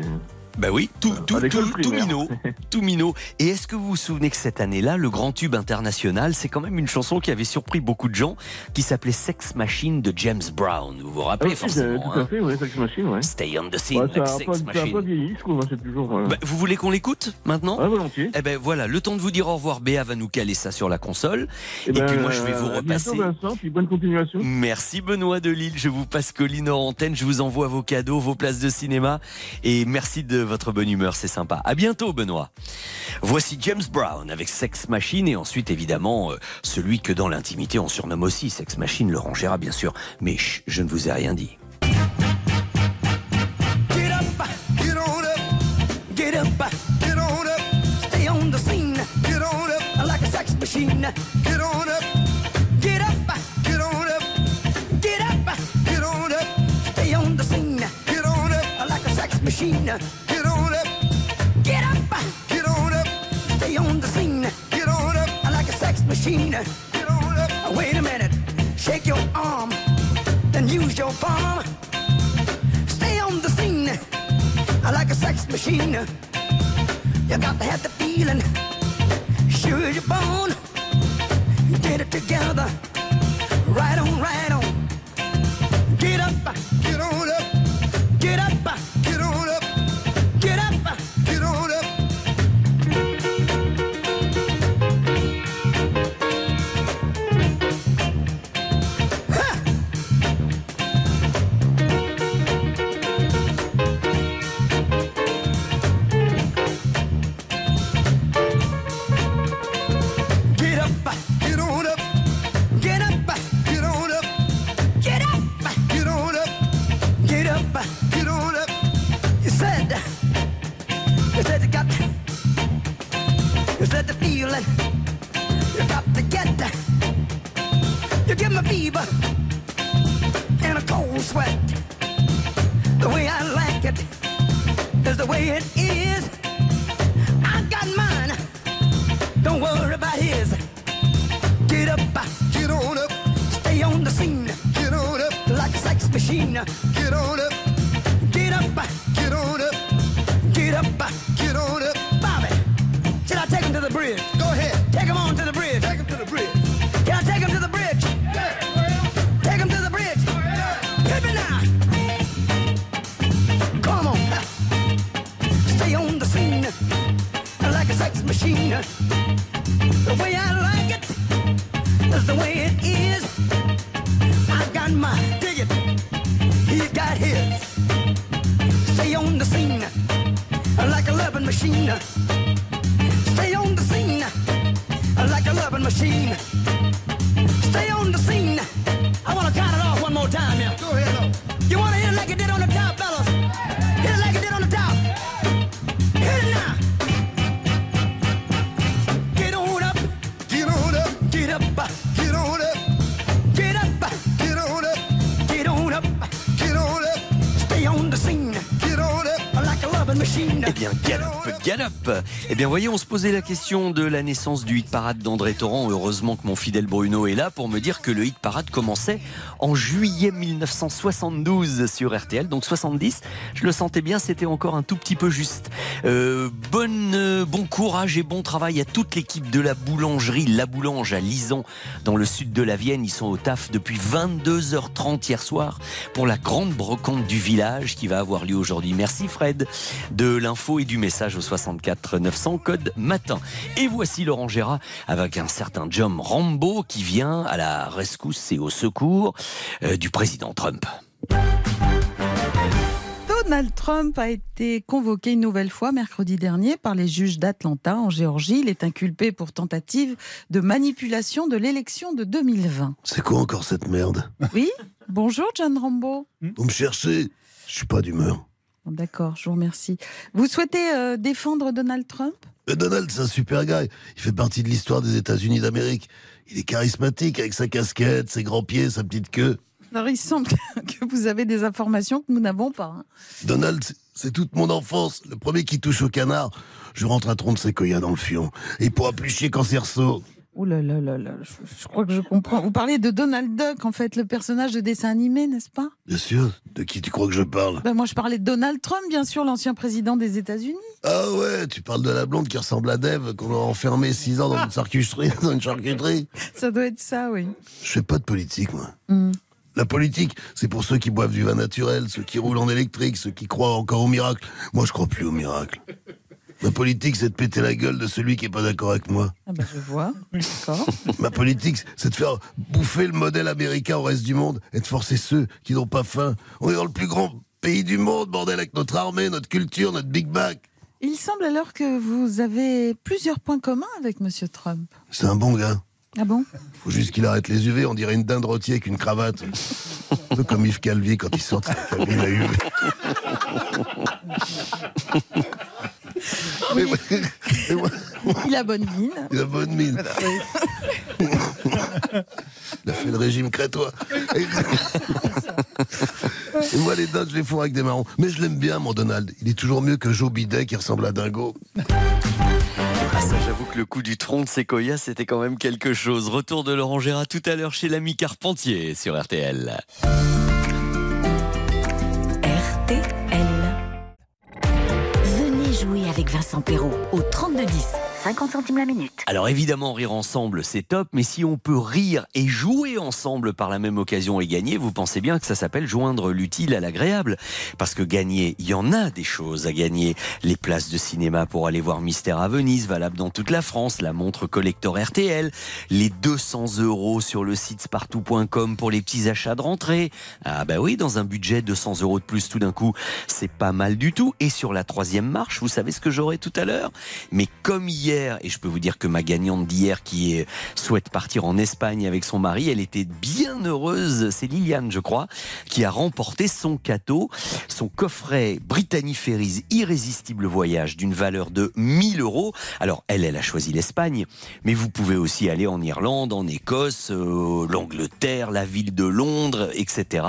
Bah oui, tout, tout, tout, tout minot, tout minot. Et est-ce que vous vous souvenez que cette année-là, le grand tube international, c'est quand même une chanson qui avait surpris beaucoup de gens, qui s'appelait Sex Machine de James Brown. Vous vous Ah rappelez oui, forcément tout à hein fait, oui, Sex Machine, ouais. Stay on the scene, Ouais, like Sex pas, Machine. pas vieilli, je trouve, hein, toujours... euh, Bah, vous voulez qu'on l'écoute maintenant Ouais, volontiers. Eh ben voilà, le temps de vous dire au revoir, Béa va nous caler ça sur la console. Eh Et, ben, puis moi je vais vous bientôt, repasser. Vincent, puis bonne continuation. Merci Benoît de Lille, je vous passe Colline en antenne, je vous envoie vos cadeaux, vos places de cinéma et merci de votre bonne humeur, c'est sympa. À bientôt Benoît. Voici James Brown avec Sex Machine et ensuite évidemment euh, celui que dans l'intimité on surnomme aussi Sex Machine, Laurent Gérard bien sûr. Mais je ne vous ai rien dit. Machine, wait a minute, shake your arm, then use your palm. Stay on the scene I like a sex machine. You got to have the feeling. Sure as you're. Get it together. Right on, right on. Get up, sweat. The way I like it is the way it is. I got mine. Don't worry about his. Get up, get on up, stay on the scene. Get on up like a sex machine. Get on up, get up, get on up, get up, machine. The way I like it is the way it is. I've got my it. He's got his. Stay on the scene like a loving machine. Stay on the scene like a loving machine. Stay on the scene. I want to count it off one more time yeah. Go ahead. You want to hit it like it did on the top, fellas? Liebe Eh bien, voyez, on se posait la question de la naissance du hit parade d'André Torrent. Heureusement que mon fidèle Bruno est là pour me dire que le hit parade commençait en juillet 1972 sur RTL. Donc 70, je le sentais bien, c'était encore un tout petit peu juste. Euh, euh, bon courage et bon travail à toute l'équipe de la boulangerie La Boulange à Lison, dans le sud de la Vienne. Ils sont au taf depuis 22h30 hier soir pour la grande brocante du village qui va avoir lieu aujourd'hui. Merci Fred de l'info et du message au 64 900 code matin. Et voici Laurent Gérard avec un certain John Rambo qui vient à la rescousse et au secours euh, du président Trump. Donald Trump a été convoqué une nouvelle fois mercredi dernier par les juges d'Atlanta en Géorgie. Il est inculpé pour tentative de manipulation de l'élection de 2020. C'est quoi encore cette merde? Oui Bonjour John Rambo. Vous me cherchez? Je suis pas d'humeur. D'accord, je vous remercie. Vous souhaitez euh, défendre Donald Trump? Mais Donald, c'est un super gars. Il fait partie de l'histoire des États-Unis d'Amérique. Il est charismatique avec sa casquette, ses grands pieds, sa petite queue. Alors il semble que vous avez des informations que nous n'avons pas. hein. Donald, c'est- toute mon enfance. Le premier qui touche au canard, je rentre un tronc de séquoia dans le fion. Et il pourra plus chier quand c'est. Ouh là là là là, je, je crois que je comprends. Vous parlez de Donald Duck, en fait, le personnage de dessin animé, n'est-ce pas? Bien sûr, de qui tu crois que je parle? Ben, Moi, je parlais de Donald Trump, bien sûr, l'ancien président des États-Unis. Ah ouais, tu parles de la blonde qui ressemble à Dave, qu'on a enfermé 6 ans dans une charcuterie. Dans une charcuterie. Ça doit être ça, oui. Je fais pas de politique, moi. Hmm. La politique, c'est pour ceux qui boivent du vin naturel, ceux qui roulent en électrique, ceux qui croient encore au miracle. Moi, je crois plus au miracle. Ma politique, c'est de péter la gueule de celui qui est pas d'accord avec moi. Ah ben, je vois, d'accord. Ma politique, c'est de faire bouffer le modèle américain au reste du monde et de forcer ceux qui n'ont pas faim. On est dans le plus grand pays du monde, bordel, avec notre armée, notre culture, notre Big Mac. Il semble alors que vous avez plusieurs points communs avec Monsieur Trump. C'est un bon gars. Ah bon? Faut juste qu'il arrête les UV, on dirait une dinde rôtie avec une cravate. Un peu comme Yves Calvi quand il sort de sa cabine à UV. Mais mais Il a bonne mine. Il a bonne mine. Il a fait le régime crétois. Et, moi, les dates, je les fous avec des marrons. Mais je l'aime bien, mon Donald. Il est toujours mieux que Joe Bidet qui ressemble à Dingo. Ah, ça, j'avoue que le coup du tronc de séquoia, c'était quand même quelque chose. Retour de Laurent Gérard tout à l'heure chez l'ami Carpentier sur. RTL. Vincent Perrault au 3210. 50 centimes la minute. Alors évidemment, rire ensemble, c'est top, mais si on peut rire et jouer ensemble par la même occasion et gagner, vous pensez bien que ça s'appelle joindre l'utile à l'agréable. Parce que gagner, il y en a des choses à gagner. Les places de cinéma pour aller voir Mystère à Venise, valable dans toute la France, la montre collector RTL, les 200 euros sur le site spartou.com pour les petits achats de rentrée. Ah bah oui, dans un budget 200 euros de plus tout d'un coup, c'est pas mal du tout. Et sur la troisième marche, vous savez ce que j'aurai tout à l'heure? Mais comme hier, et je peux vous dire que ma gagnante d'hier qui souhaite partir en Espagne avec son mari, elle était bien heureuse, c'est Liliane je crois, qui a remporté son cadeau, son coffret Brittany Ferries Irrésistible Voyage d'une valeur de 1000 euros. Alors elle, elle a choisi l'Espagne, mais vous pouvez aussi aller en Irlande, en Écosse, euh, l'Angleterre, la ville de Londres, etc.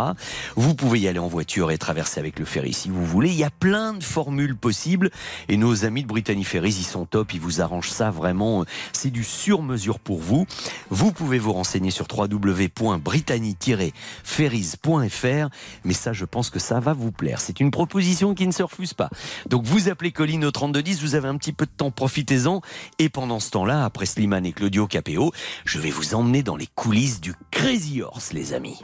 Vous pouvez y aller en voiture et traverser avec le ferry si vous voulez. Il y a plein de formules possibles et nos amis de Brittany Ferries, ils sont top, ils vous arrangent ça vraiment. C'est du sur-mesure pour vous. Vous pouvez vous renseigner sur www.brittany-ferries.fr, mais ça, je pense que ça va vous plaire. C'est une proposition qui ne se refuse pas. Donc vous appelez Colline au 3210, vous avez un petit peu de temps, profitez-en. Et pendant ce temps-là, après Slimane et Claudio Capéo, je vais vous emmener dans les coulisses du Crazy Horse, les amis.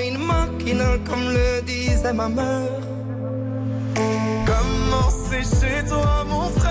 comme le disait ma mère. Comment c'est chez toi, mon frère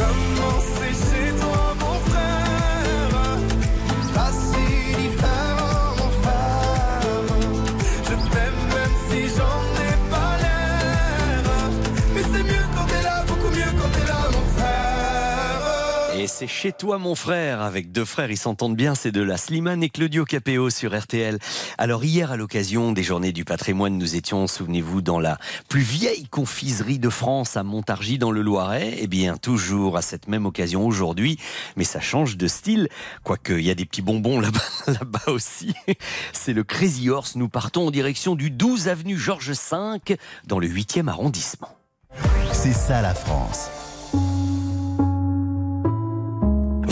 Comment c'est c'est chez toi, mon frère, avec deux frères, ils s'entendent bien, c'est de la Slimane et Claudio Capéo sur RTL. Alors hier, à l'occasion des Journées du patrimoine, nous étions, souvenez-vous, dans la plus vieille confiserie de France à Montargis, dans le Loiret. Eh bien, toujours à cette même occasion aujourd'hui, mais ça change de style, quoique il y a des petits bonbons là-bas là-bas aussi. C'est le Crazy Horse. Nous partons en direction du 12 avenue Georges V, dans le 8e arrondissement. C'est ça la France.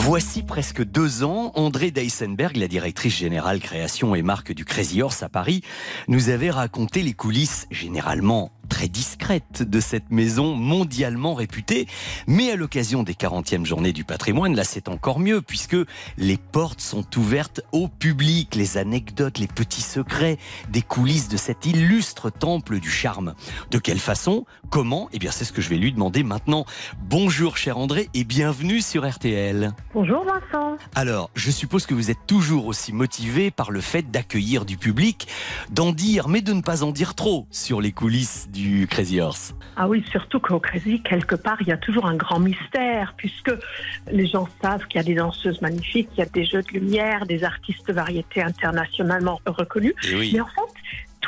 Voici presque deux ans, André Deisenberg, la directrice générale création et marque du Crazy Horse à Paris, nous avait raconté les coulisses généralement très discrètes de cette maison mondialement réputée. Mais à l'occasion des 40e journées du patrimoine, là c'est encore mieux puisque les portes sont ouvertes au public. Les anecdotes, les petits secrets des coulisses de cet illustre temple du charme. De quelle façon? Comment? Eh bien c'est ce que je vais lui demander maintenant. Bonjour cher André et bienvenue sur RTL. Bonjour Vincent. Alors, je suppose que vous êtes toujours aussi motivé par le fait d'accueillir du public, d'en dire, mais de ne pas en dire trop sur les coulisses du Crazy Horse. Ah oui, surtout qu'au Crazy, quelque part, il y a toujours un grand mystère, puisque les gens savent qu'il y a des danseuses magnifiques, il y a des jeux de lumière, des artistes de variété internationalement reconnus. Eh oui. Mais en fait,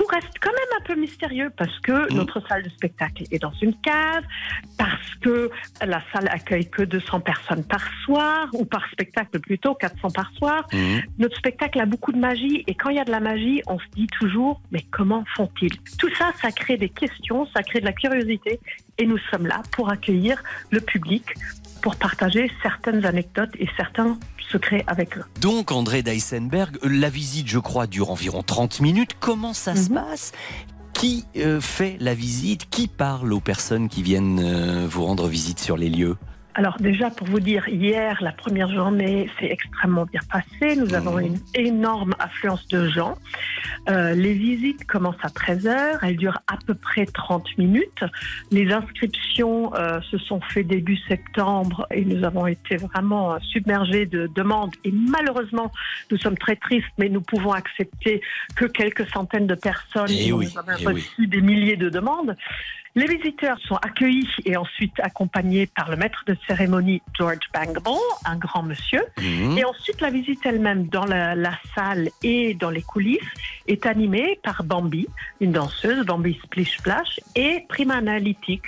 tout reste quand même un peu mystérieux parce que notre salle de spectacle est dans une cave, parce que la salle accueille que 200 personnes par soir, ou par spectacle plutôt, 400 par soir. Notre spectacle a beaucoup de magie et quand il y a de la magie, on se dit toujours, mais comment font-ils? Tout ça, ça crée des questions, ça crée de la curiosité et nous sommes là pour accueillir le public, pour partager certaines anecdotes et certains secrets avec eux. Donc, André Deisenberg, la visite, je crois, dure environ 30 minutes. Comment ça se passe? Qui euh, fait la visite? Qui parle aux personnes qui viennent euh, vous rendre visite sur les lieux? Alors déjà, pour vous dire, hier, la première journée s'est extrêmement bien passée. Nous avons une énorme affluence de gens. Euh, les visites commencent à 13h, elles durent à peu près 30 minutes. Les inscriptions euh, se sont faites début septembre et nous avons été vraiment submergés de demandes. Et malheureusement, nous sommes très tristes, mais nous pouvons accepter que quelques centaines de personnes. Eh oui, nous avons eh reçu des milliers de demandes. Les visiteurs sont accueillis et ensuite accompagnés par le maître de cérémonie George Bangball, un grand monsieur. Mhm. Et ensuite, la visite elle-même dans la, la salle et dans les coulisses est animée par Bambi, une danseuse, Bambi Splish Splash, et Prima Analytique,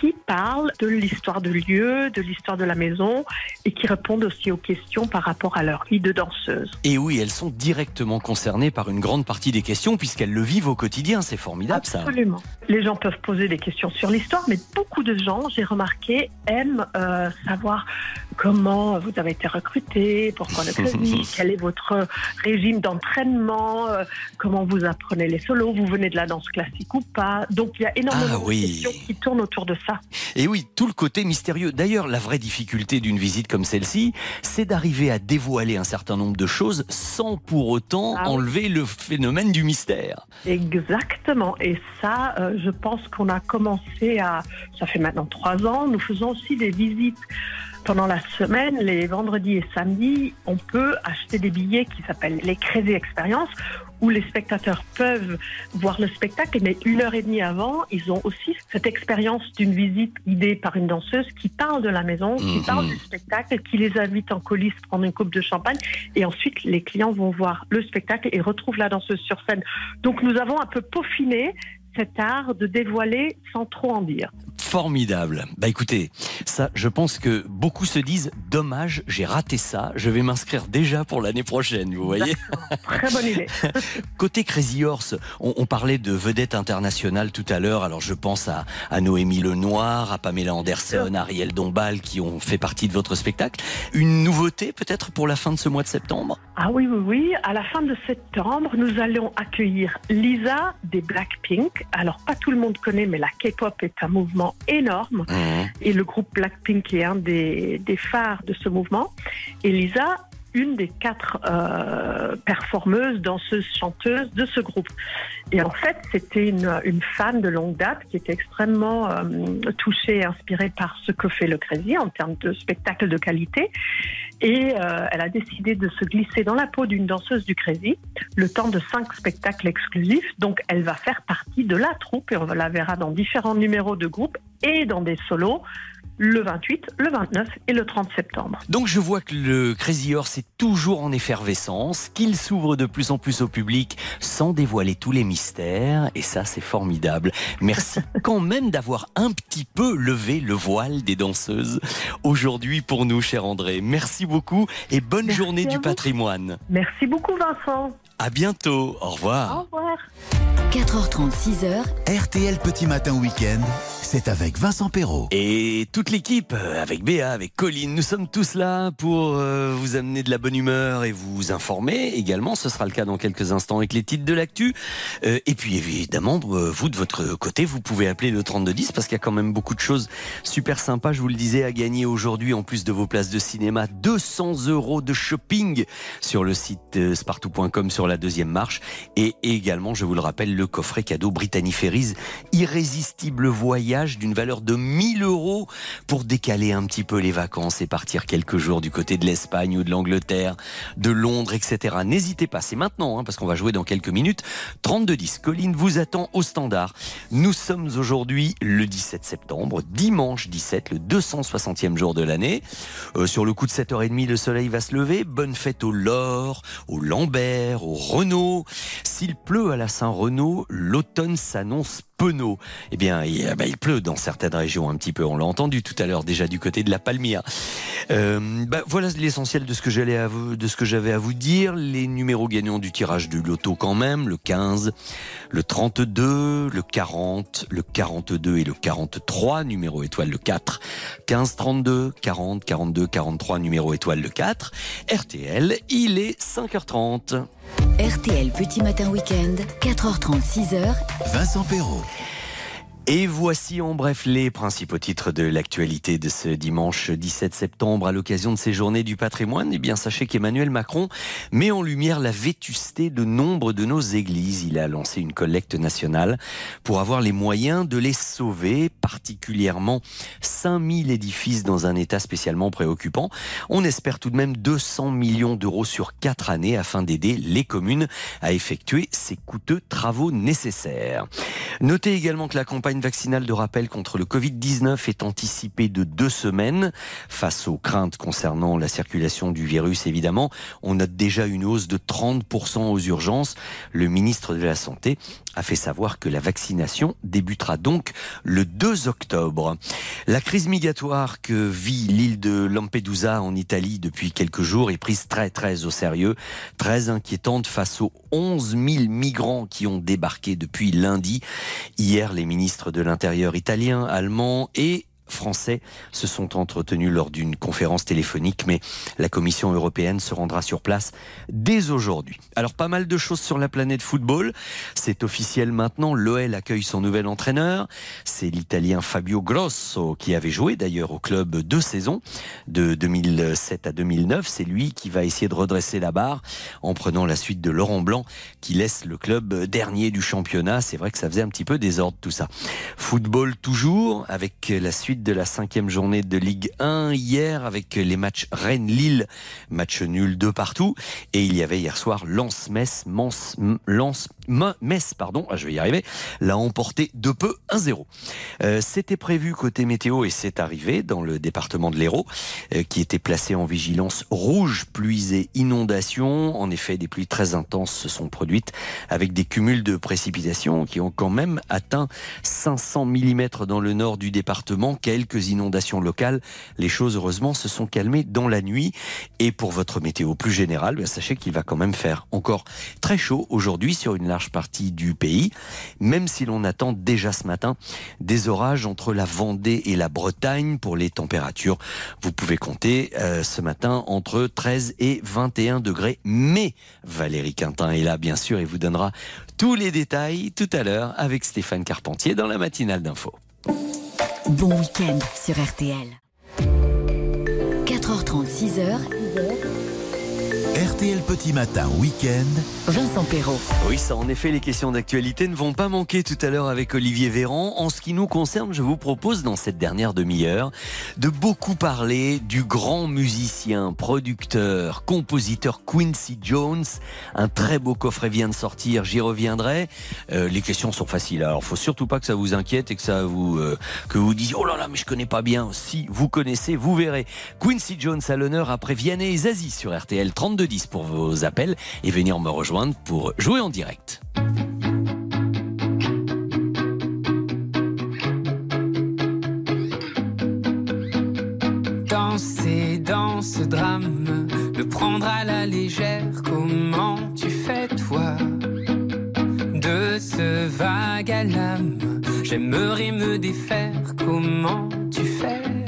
qui parle de l'histoire de lieu, de l'histoire de la maison et qui répondent aussi aux questions par rapport à leur vie de danseuse. Et oui, elles sont directement concernées par une grande partie des questions puisqu'elles le vivent au quotidien. C'est formidable ça. Absolument. Les gens peuvent poser des questions sur l'histoire, mais beaucoup de gens, j'ai remarqué, aiment euh, savoir comment vous avez été recruté, pourquoi le crédit, quel est votre régime d'entraînement, euh, comment vous apprenez les solos, vous venez de la danse classique ou pas. Donc il y a énormément Ah oui. de questions qui tournent autour de ça. Et oui, tout le côté mystérieux. D'ailleurs, la vraie difficulté d'une visite comme celle-ci, c'est d'arriver à dévoiler un certain nombre de choses sans pour autant Ah oui. enlever le phénomène du mystère. Exactement. Et ça, euh, je pense qu'on a commencé à. Ça fait maintenant trois ans. Nous faisons aussi des visites pendant la semaine, les vendredis et samedis. On peut acheter des billets qui s'appellent les Crazy Experience, où les spectateurs peuvent voir le spectacle, mais une heure et demie avant, ils ont aussi cette expérience d'une visite guidée par une danseuse qui parle de la maison, qui Mhm. parle du spectacle, qui les invite en coulisses prendre une coupe de champagne. Et ensuite, les clients vont voir le spectacle et retrouvent la danseuse sur scène. Donc nous avons un peu peaufiné cet art de dévoiler sans trop en dire. Formidable. Bah écoutez, ça, je pense que beaucoup se disent dommage, j'ai raté ça. Je vais m'inscrire déjà pour l'année prochaine, vous voyez. Très bonne idée. Côté Crazy Horse, on, on parlait de vedettes internationales tout à l'heure. Alors je pense à, à Noémie Lenoir, à Pamela Anderson, à Ariel Dombal qui ont fait partie de votre spectacle. Une nouveauté peut-être pour la fin de ce mois de septembre? Ah oui, oui, oui. À la fin de septembre, nous allons accueillir Lisa des Blackpink. Alors, pas tout le monde connaît, mais la K-pop est un mouvement énorme. Et le groupe Blackpink est un des, des phares de ce mouvement. Et Lisa, une des quatre euh, performeuses, danseuses, chanteuses de ce groupe. Et en fait, c'était une, une fan de longue date qui était extrêmement euh, touchée et inspirée par ce que fait le Crazy en termes de spectacle de qualité. Et euh, elle a décidé de se glisser dans la peau d'une danseuse du Crazy, le temps de cinq spectacles exclusifs. Donc, elle va faire partie de la troupe et on la verra dans différents numéros de groupe et dans des solos le 28, le 29 et le 30 septembre. Donc je vois que le Crazy Horse est toujours en effervescence, qu'il s'ouvre de plus en plus au public sans dévoiler tous les mystères, et ça c'est formidable. Merci quand même d'avoir un petit peu levé le voile des danseuses aujourd'hui pour nous, cher André. Merci beaucoup et bonne Merci journée du vous. patrimoine. Merci beaucoup Vincent. À bientôt, au revoir. Au revoir. 4h30, 6h, RTL Petit Matin Week-end, c'est avec Vincent Perrault. Et toute l'équipe, euh, avec Béa, avec Colline, nous sommes tous là pour euh, vous amener de la bonne humeur et vous informer également. Ce sera le cas dans quelques instants avec les titres de l'actu. Euh, et puis évidemment, vous de votre côté, vous pouvez appeler le 3210 parce qu'il y a quand même beaucoup de choses super sympas, je vous le disais, à gagner aujourd'hui en plus de vos places de cinéma. 200 euros de shopping sur le site spartou.com sur la deuxième marche. Et également, je vous le rappelle, le coffret cadeau Brittany Ferries, irrésistible voyage d'une valeur de 1000 euros pour décaler un petit peu les vacances et partir quelques jours du côté de l'Espagne ou de l'Angleterre, de Londres, etc. N'hésitez pas, c'est maintenant, hein, parce qu'on va jouer dans quelques minutes. 32-10, Colline vous attend au standard. Nous sommes aujourd'hui le 17 septembre, dimanche 17, le 260e jour de l'année. Euh, sur le coup de 7h30, le soleil va se lever. Bonne fête au Laure, au Lambert, au Renault. S'il pleut à la Saint-Renaud, l'automne s'annonce penaud. Eh bien, il, eh ben, il pleut dans certaines régions un petit peu. On l'a entendu tout à l'heure déjà du côté de la Palmyre. Euh, bah, voilà l'essentiel de ce que j'allais de ce que j'avais à vous dire. Les numéros gagnants du tirage du loto quand même, le 15, le 32, le 40, le 42 et le 43, numéro étoile le 4, 15, 32, 40, 42, 43, numéro étoile le 4. RTL, il est 5h30. RTL Petit Matin Week-end, 4h30, 6h, Vincent Perrault. Et voici en bref les principaux titres de l'actualité de ce dimanche 17 septembre à l'occasion de ces journées du patrimoine. Eh bien, sachez qu'Emmanuel Macron met en lumière la vétusté de nombre de nos églises. Il a lancé une collecte nationale pour avoir les moyens de les sauver, particulièrement 5000 édifices dans un état spécialement préoccupant. On espère tout de même 200 millions d'euros sur 4 années afin d'aider les communes à effectuer ces coûteux travaux nécessaires. Notez également que la campagne vaccinale de rappel contre le Covid-19 est anticipée de deux semaines. Face aux craintes concernant la circulation du virus, évidemment, on note déjà une hausse de 30% aux urgences. Le ministre de la Santé a fait savoir que la vaccination débutera donc le 2 octobre. La crise migratoire que vit l'île de Lampedusa en Italie depuis quelques jours est prise très très au sérieux, très inquiétante face aux 11 000 migrants qui ont débarqué depuis lundi. Hier, les ministres de l'Intérieur italiens, allemands et français se sont entretenus lors d'une conférence téléphonique, mais la Commission européenne se rendra sur place dès aujourd'hui. Alors pas mal de choses sur la planète football. C'est officiel maintenant, l'OL accueille son nouvel entraîneur. C'est l'Italien Fabio Grosso qui avait joué d'ailleurs au club deux saisons, de 2007 à 2009. C'est lui qui va essayer de redresser la barre en prenant la suite de Laurent Blanc qui laisse le club dernier du championnat. C'est vrai que ça faisait un petit peu désordre tout ça. Football toujours avec la suite de la cinquième journée de Ligue 1 hier avec les matchs Rennes-Lille, match nul de partout. Et il y avait hier soir Lens-Metz, Lens Metz, pardon, ah, je vais y arriver, l'a emporté de peu 1-0. Euh, C'était prévu côté météo et c'est arrivé dans le département de l'Hérault, euh, qui était placé en vigilance rouge, pluies et inondations. En effet, des pluies très intenses se sont produites avec des cumuls de précipitations qui ont quand même atteint 500 mm dans le nord du département. Quelques inondations locales. Les choses, heureusement, se sont calmées dans la nuit. Et pour votre météo plus générale, ben, sachez qu'il va quand même faire encore très chaud aujourd'hui sur une large partie du pays, même si l'on attend déjà ce matin des orages entre la Vendée et la Bretagne pour les températures. Vous pouvez compter euh, ce matin entre 13 et 21 degrés. Mais Valérie Quintin est là, bien sûr, et vous donnera tous les détails tout à l'heure avec Stéphane Carpentier dans la matinale d'info. Bon week-end sur RTL. 4h30, 6h. RTL Petit Matin Week-end. Vincent Perrault. Oui, ça, en effet, les questions d'actualité ne vont pas manquer tout à l'heure avec Olivier Véran. En ce qui nous concerne, je vous propose dans cette dernière demi-heure de beaucoup parler du grand musicien, producteur, compositeur Quincy Jones. Un très beau coffret vient de sortir, j'y reviendrai. Euh, les questions sont faciles, alors faut surtout pas que ça vous inquiète et que ça vous euh, que vous disiez oh là là mais je connais pas bien. Si vous connaissez, vous verrez. Quincy Jones à l'honneur après Vianney et Zazie sur RTL 3210 pour vos appels et venir me rejoindre pour jouer en direct. Danser dans ce drame, le prendre à la légère, comment tu fais toi? De ce vague à l'âme, j'aimerais me défaire, comment tu fais?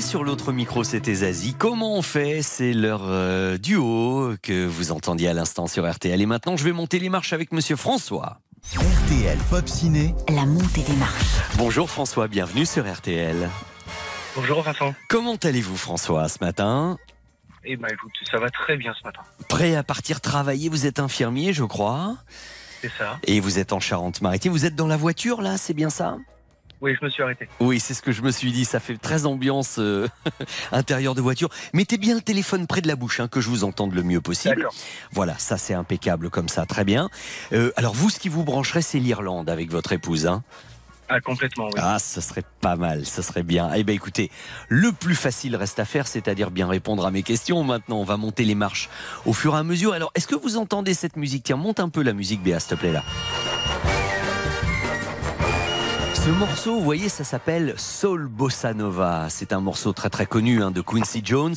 Sur l'autre micro c'était Zazie. Comment on fait? C'est leur euh, duo que vous entendiez à l'instant sur RTL. Et maintenant je vais monter les marches avec Monsieur François. RTL Pop Ciné. La montée des marches. Bonjour François, bienvenue sur RTL. Bonjour Vincent. Comment allez-vous François ce matin? Eh ben écoute, ça va très bien ce matin. Prêt à partir travailler? Vous êtes infirmier je crois. C'est ça. Et vous êtes en Charente-Maritime. Vous êtes dans la voiture là, c'est bien ça? Oui, je me suis arrêté. Oui, c'est ce que je me suis dit. Ça fait très ambiance euh, intérieure de voiture. Mettez bien le téléphone près de la bouche, hein, que je vous entende le mieux possible. D'accord. Voilà, ça c'est impeccable comme ça, très bien. Euh, alors vous, ce qui vous brancherait, c'est l'Irlande avec votre épouse. Hein? Ah, complètement, oui. Ah, ce serait pas mal, ce serait bien. Eh bien, écoutez, le plus facile reste à faire, c'est-à-dire bien répondre à mes questions. Maintenant, on va monter les marches au fur et à mesure. Alors, est-ce que vous entendez cette musique? Tiens, monte un peu la musique, Béa, s'il te plaît, là. Ce morceau, vous voyez, ça s'appelle Soul Bossa Nova. C'est un morceau très très connu hein, de Quincy Jones.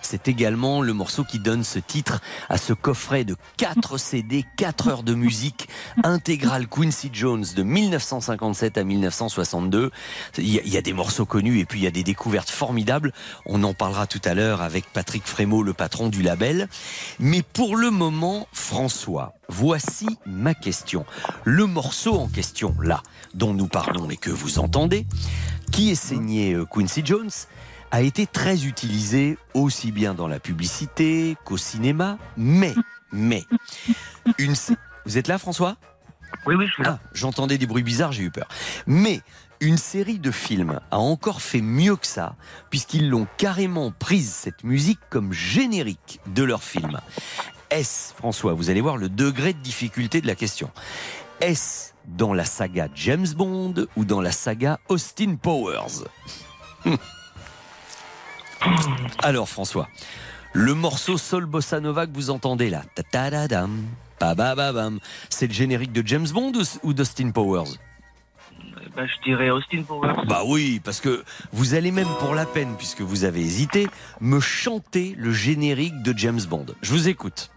C'est également le morceau qui donne ce titre à ce coffret de 4 CD, 4 heures de musique intégrale Quincy Jones de 1957 à 1962. Il y, a, y a des morceaux connus et puis il y a des découvertes formidables. On en parlera tout à l'heure avec Patrick Frémaux, le patron du label. Mais pour le moment, François, voici ma question. Le morceau en question, là, dont nous parlons et que vous entendez, qui est signé euh, Quincy Jones, a été très utilisé aussi bien dans la publicité qu'au cinéma, mais, mais, une... Vous êtes là, François? Oui, oui, je suis là. Ah, J'entendais des bruits bizarres, j'ai eu peur. Mais une série de films a encore fait mieux que ça, puisqu'ils l'ont carrément prise, cette musique, comme générique de leur film. Est-ce, François, vous allez voir le degré de difficulté de la question. Est-ce dans la saga James Bond ou dans la saga Austin Powers? Hum. Alors, François, le morceau Sol Bossa Nova que vous entendez là, c'est le générique de James Bond ou- ou d'Austin Powers? Bah, je dirais Austin Powers. Bah oui, parce que vous allez même pour la peine, puisque vous avez hésité, me chanter le générique de James Bond. Je vous écoute.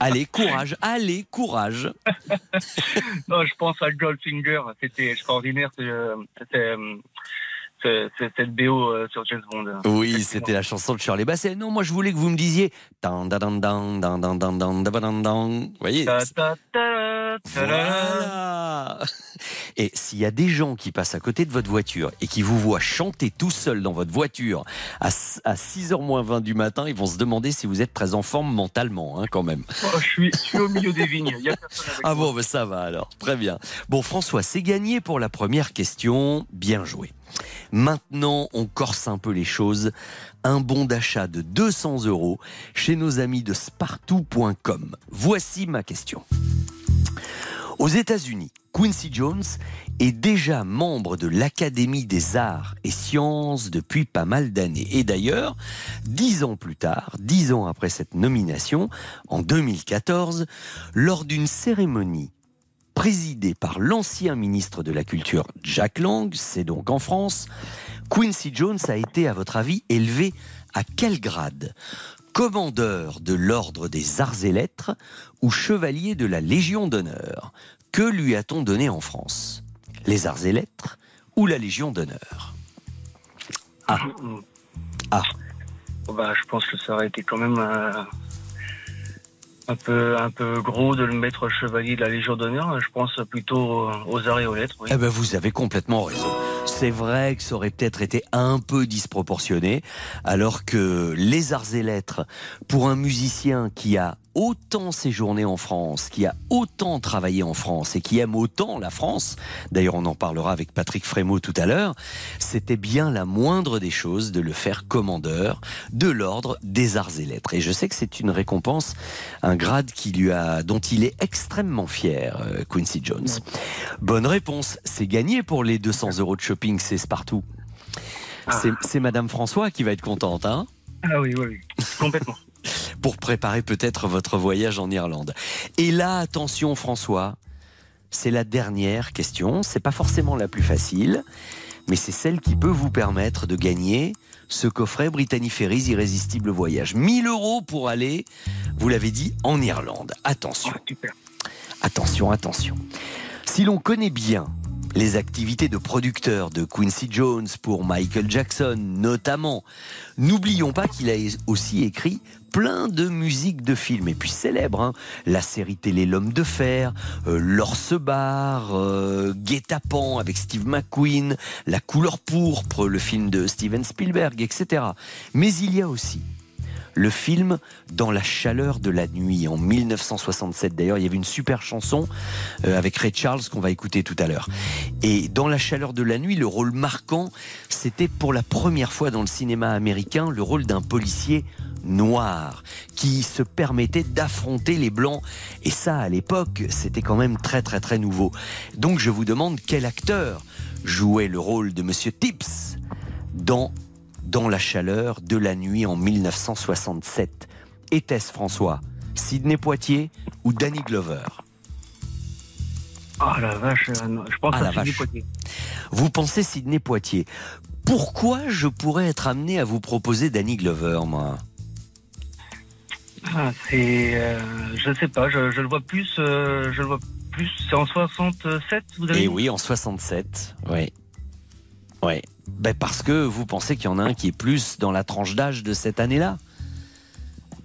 Allez, courage, allez, courage. non, je pense à Goldfinger. C'était extraordinaire. euh, C'était euh, cette BO euh, sur James Bond. Oui, c'était la chanson de Charlie Basset. Non, moi je voulais que vous me disiez. Vous voyez. Et s'il y a des gens qui passent à côté de votre voiture et qui vous voient chanter tout seul dans votre voiture à, 6h20 du matin, ils vont se demander si vous êtes très en forme mentalement, hein, quand même. Oh, je, suis, au milieu des vignes. Ah bon, ben, ça va alors. Très bien. Bon, François, c'est gagné pour la première question. Bien joué. Maintenant, on corse un peu les choses. Un bon d'achat de 200 euros chez nos amis de spartou.com. Voici ma question. Aux États-Unis, Quincy Jones est déjà membre de l'Académie des arts et sciences depuis pas mal d'années. Et d'ailleurs, dix ans plus tard, dix ans après cette nomination, en 2014, lors d'une cérémonie présidée par l'ancien ministre de la Culture Jack Lang, c'est donc en France, Quincy Jones a été, à votre avis, élevé à quel grade? Commandeur de l'Ordre des Arts et Lettres ou chevalier de la Légion d'honneur? Que lui a-t-on donné en France? Les Arts et Lettres ou la Légion d'honneur? Ah. Ah. Bon, bah, je pense que ça aurait été quand même un, peu, un peu gros de le mettre chevalier de la Légion d'honneur. Je pense plutôt aux lettres. Oui. Eh ben vous avez complètement raison. C'est vrai que ça aurait peut-être été un peu disproportionné, alors que les arts et lettres, pour un musicien qui a autant séjourné en France, qui a autant travaillé en France et qui aime autant la France, d'ailleurs on en parlera avec Patrick Frémaux tout à l'heure, c'était bien la moindre des choses de le faire commandeur de l'ordre des arts et lettres. Et je sais que c'est une récompense, un grade qui lui a, dont il est extrêmement fier, euh, Quincy Jones. Bonne réponse, c'est gagné pour les 200 euros de shopping, c'est partout. C'est- C'est Madame François qui va être contente, hein? Ah oui, oui, oui. Complètement. Pour préparer peut-être votre voyage en Irlande. Et là, attention François, c'est la dernière question, c'est pas forcément la plus facile, mais c'est celle qui peut vous permettre de gagner ce coffret Brittany Ferries Irrésistible Voyage. 1000 euros pour aller, vous l'avez dit, en Irlande. Attention. Attention, attention. Si l'on connaît bien les activités de producteur de Quincy Jones pour Michael Jackson notamment, n'oublions pas qu'il a aussi écrit plein de musiques de films et puis célèbres, hein. la série télé L'homme de fer, euh, L'Orse Bar, euh, Guet-apens avec Steve McQueen, La couleur pourpre, le film de Steven Spielberg, etc. Mais il y a aussi le film Dans la chaleur de la nuit en 1967. D'ailleurs, il y avait une super chanson euh, avec Ray Charles qu'on va écouter tout à l'heure. Et Dans la chaleur de la nuit, le rôle marquant, c'était pour la première fois dans le cinéma américain le rôle d'un policier noir qui se permettait d'affronter les blancs. Et ça à l'époque c'était quand même très très très nouveau. Donc je vous demande quel acteur jouait le rôle de monsieur Tips dans Dans la chaleur de la nuit en 1967 était-ce François Sidney Poitier ou Danny Glover? Ah la vache, euh, je pense Ah, à la Sidney vache. Poitier. Vous pensez Sidney Poitier. Pourquoi je pourrais être amené à vous proposer Danny Glover, moi? Ah, c'est, euh, je sais pas, je, je le vois plus, euh, je le vois plus. C'est en 67, vous avez Eh oui, en 67, oui. Oui. Ben parce que vous pensez qu'il y en a un qui est plus dans la tranche d'âge de cette année-là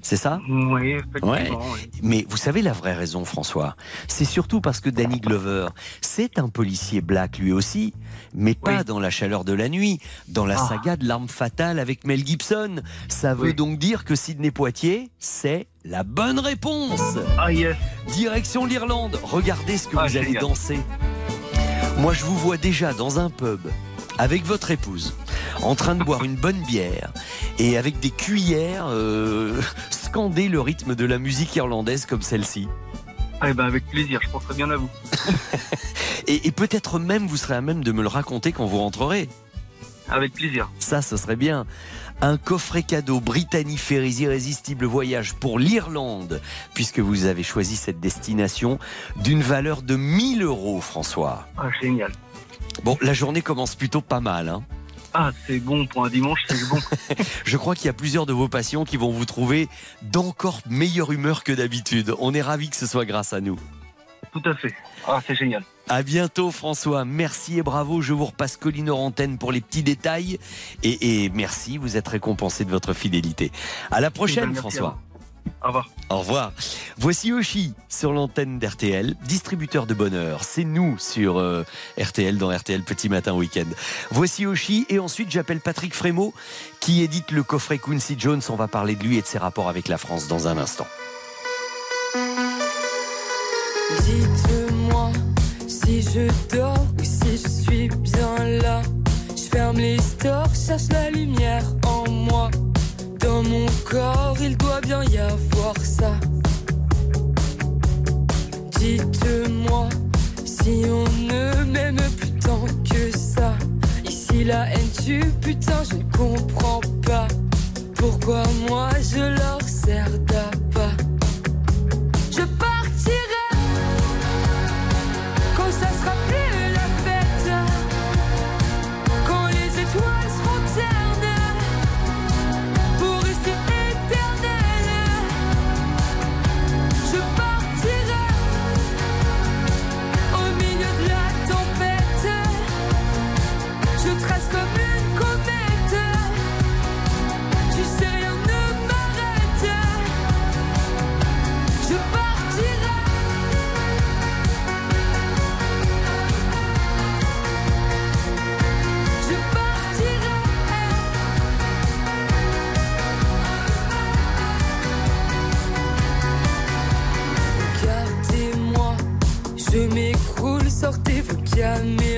C'est ça? Oui, effectivement. Ouais. oui. Mais vous savez la vraie raison, François? C'est surtout parce que Danny Glover, c'est un policier black lui aussi, mais pas dans la chaleur de la nuit, dans la Ah. saga de l'arme fatale avec Mel Gibson. Ça veut donc dire que Sidney Poitier, c'est la bonne réponse. Ah yes. Direction l'Irlande. Regardez ce que Ah, vous allez danser. Moi, je vous vois déjà dans un pub avec votre épouse, en train de boire une bonne bière et avec des cuillères euh, scander le rythme de la musique irlandaise comme celle-ci. Ah, eh ben, avec plaisir, je penserai bien à vous. Et, et peut-être même vous serez à même de me le raconter quand vous rentrerez. Avec plaisir. Ça, ce serait bien. Un coffret cadeau Brittany Ferries Irrésistible Voyage pour l'Irlande, puisque vous avez choisi cette destination d'une valeur de 1000 euros, François. Ah, génial. Bon, la journée commence plutôt pas mal. Hein. Ah, c'est bon pour un dimanche, c'est bon. Je crois qu'il y a plusieurs de vos patients qui vont vous trouver d'encore meilleure humeur que d'habitude. On est ravis que ce soit grâce à nous. Tout à fait. Ah, c'est génial. À bientôt François, merci et bravo. Je vous repasse Colline hors antenne pour les petits détails. Et, et merci, vous êtes récompensé de votre fidélité. À la prochaine Merci à François. Au revoir. Au revoir. Voici Oshi sur l'antenne d'RTL, distributeur de bonheur. C'est nous sur euh, RTL dans RTL Petit Matin Week-end. Voici Oshi et ensuite j'appelle Patrick Frémaux qui édite le coffret Quincy Jones. On va parler de lui et de ses rapports avec la France dans un instant. Dites-moi si je dors ou si je suis bien là. Je ferme les stores, cherche la lumière en. Dans mon corps, il doit bien y avoir ça. Dites-moi si on ne m'aime plus tant que ça. Ici la haine tue, putain, je ne comprends pas. Pourquoi moi je leur sers d'appât. Sortez vos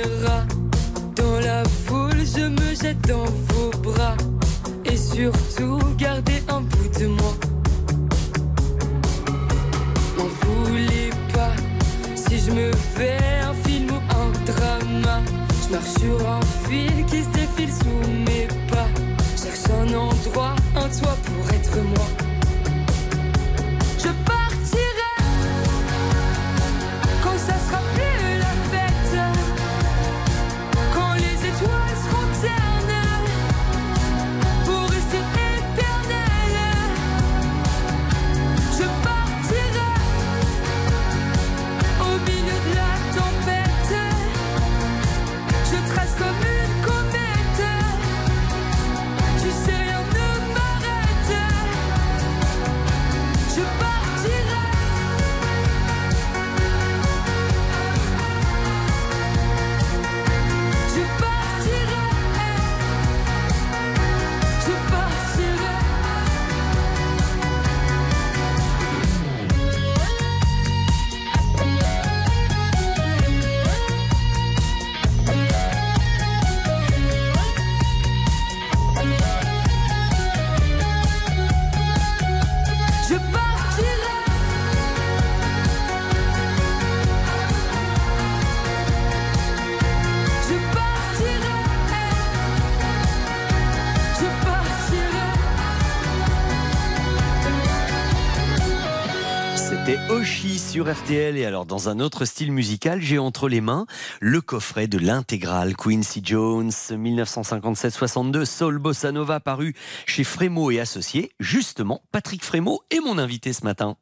sur RTL et alors dans un autre style musical, j'ai entre les mains le coffret de l'intégrale Quincy Jones 1957-62 Soul Bossa Nova paru chez Frémo et Associés. Justement, Patrick Frémo est mon invité ce matin.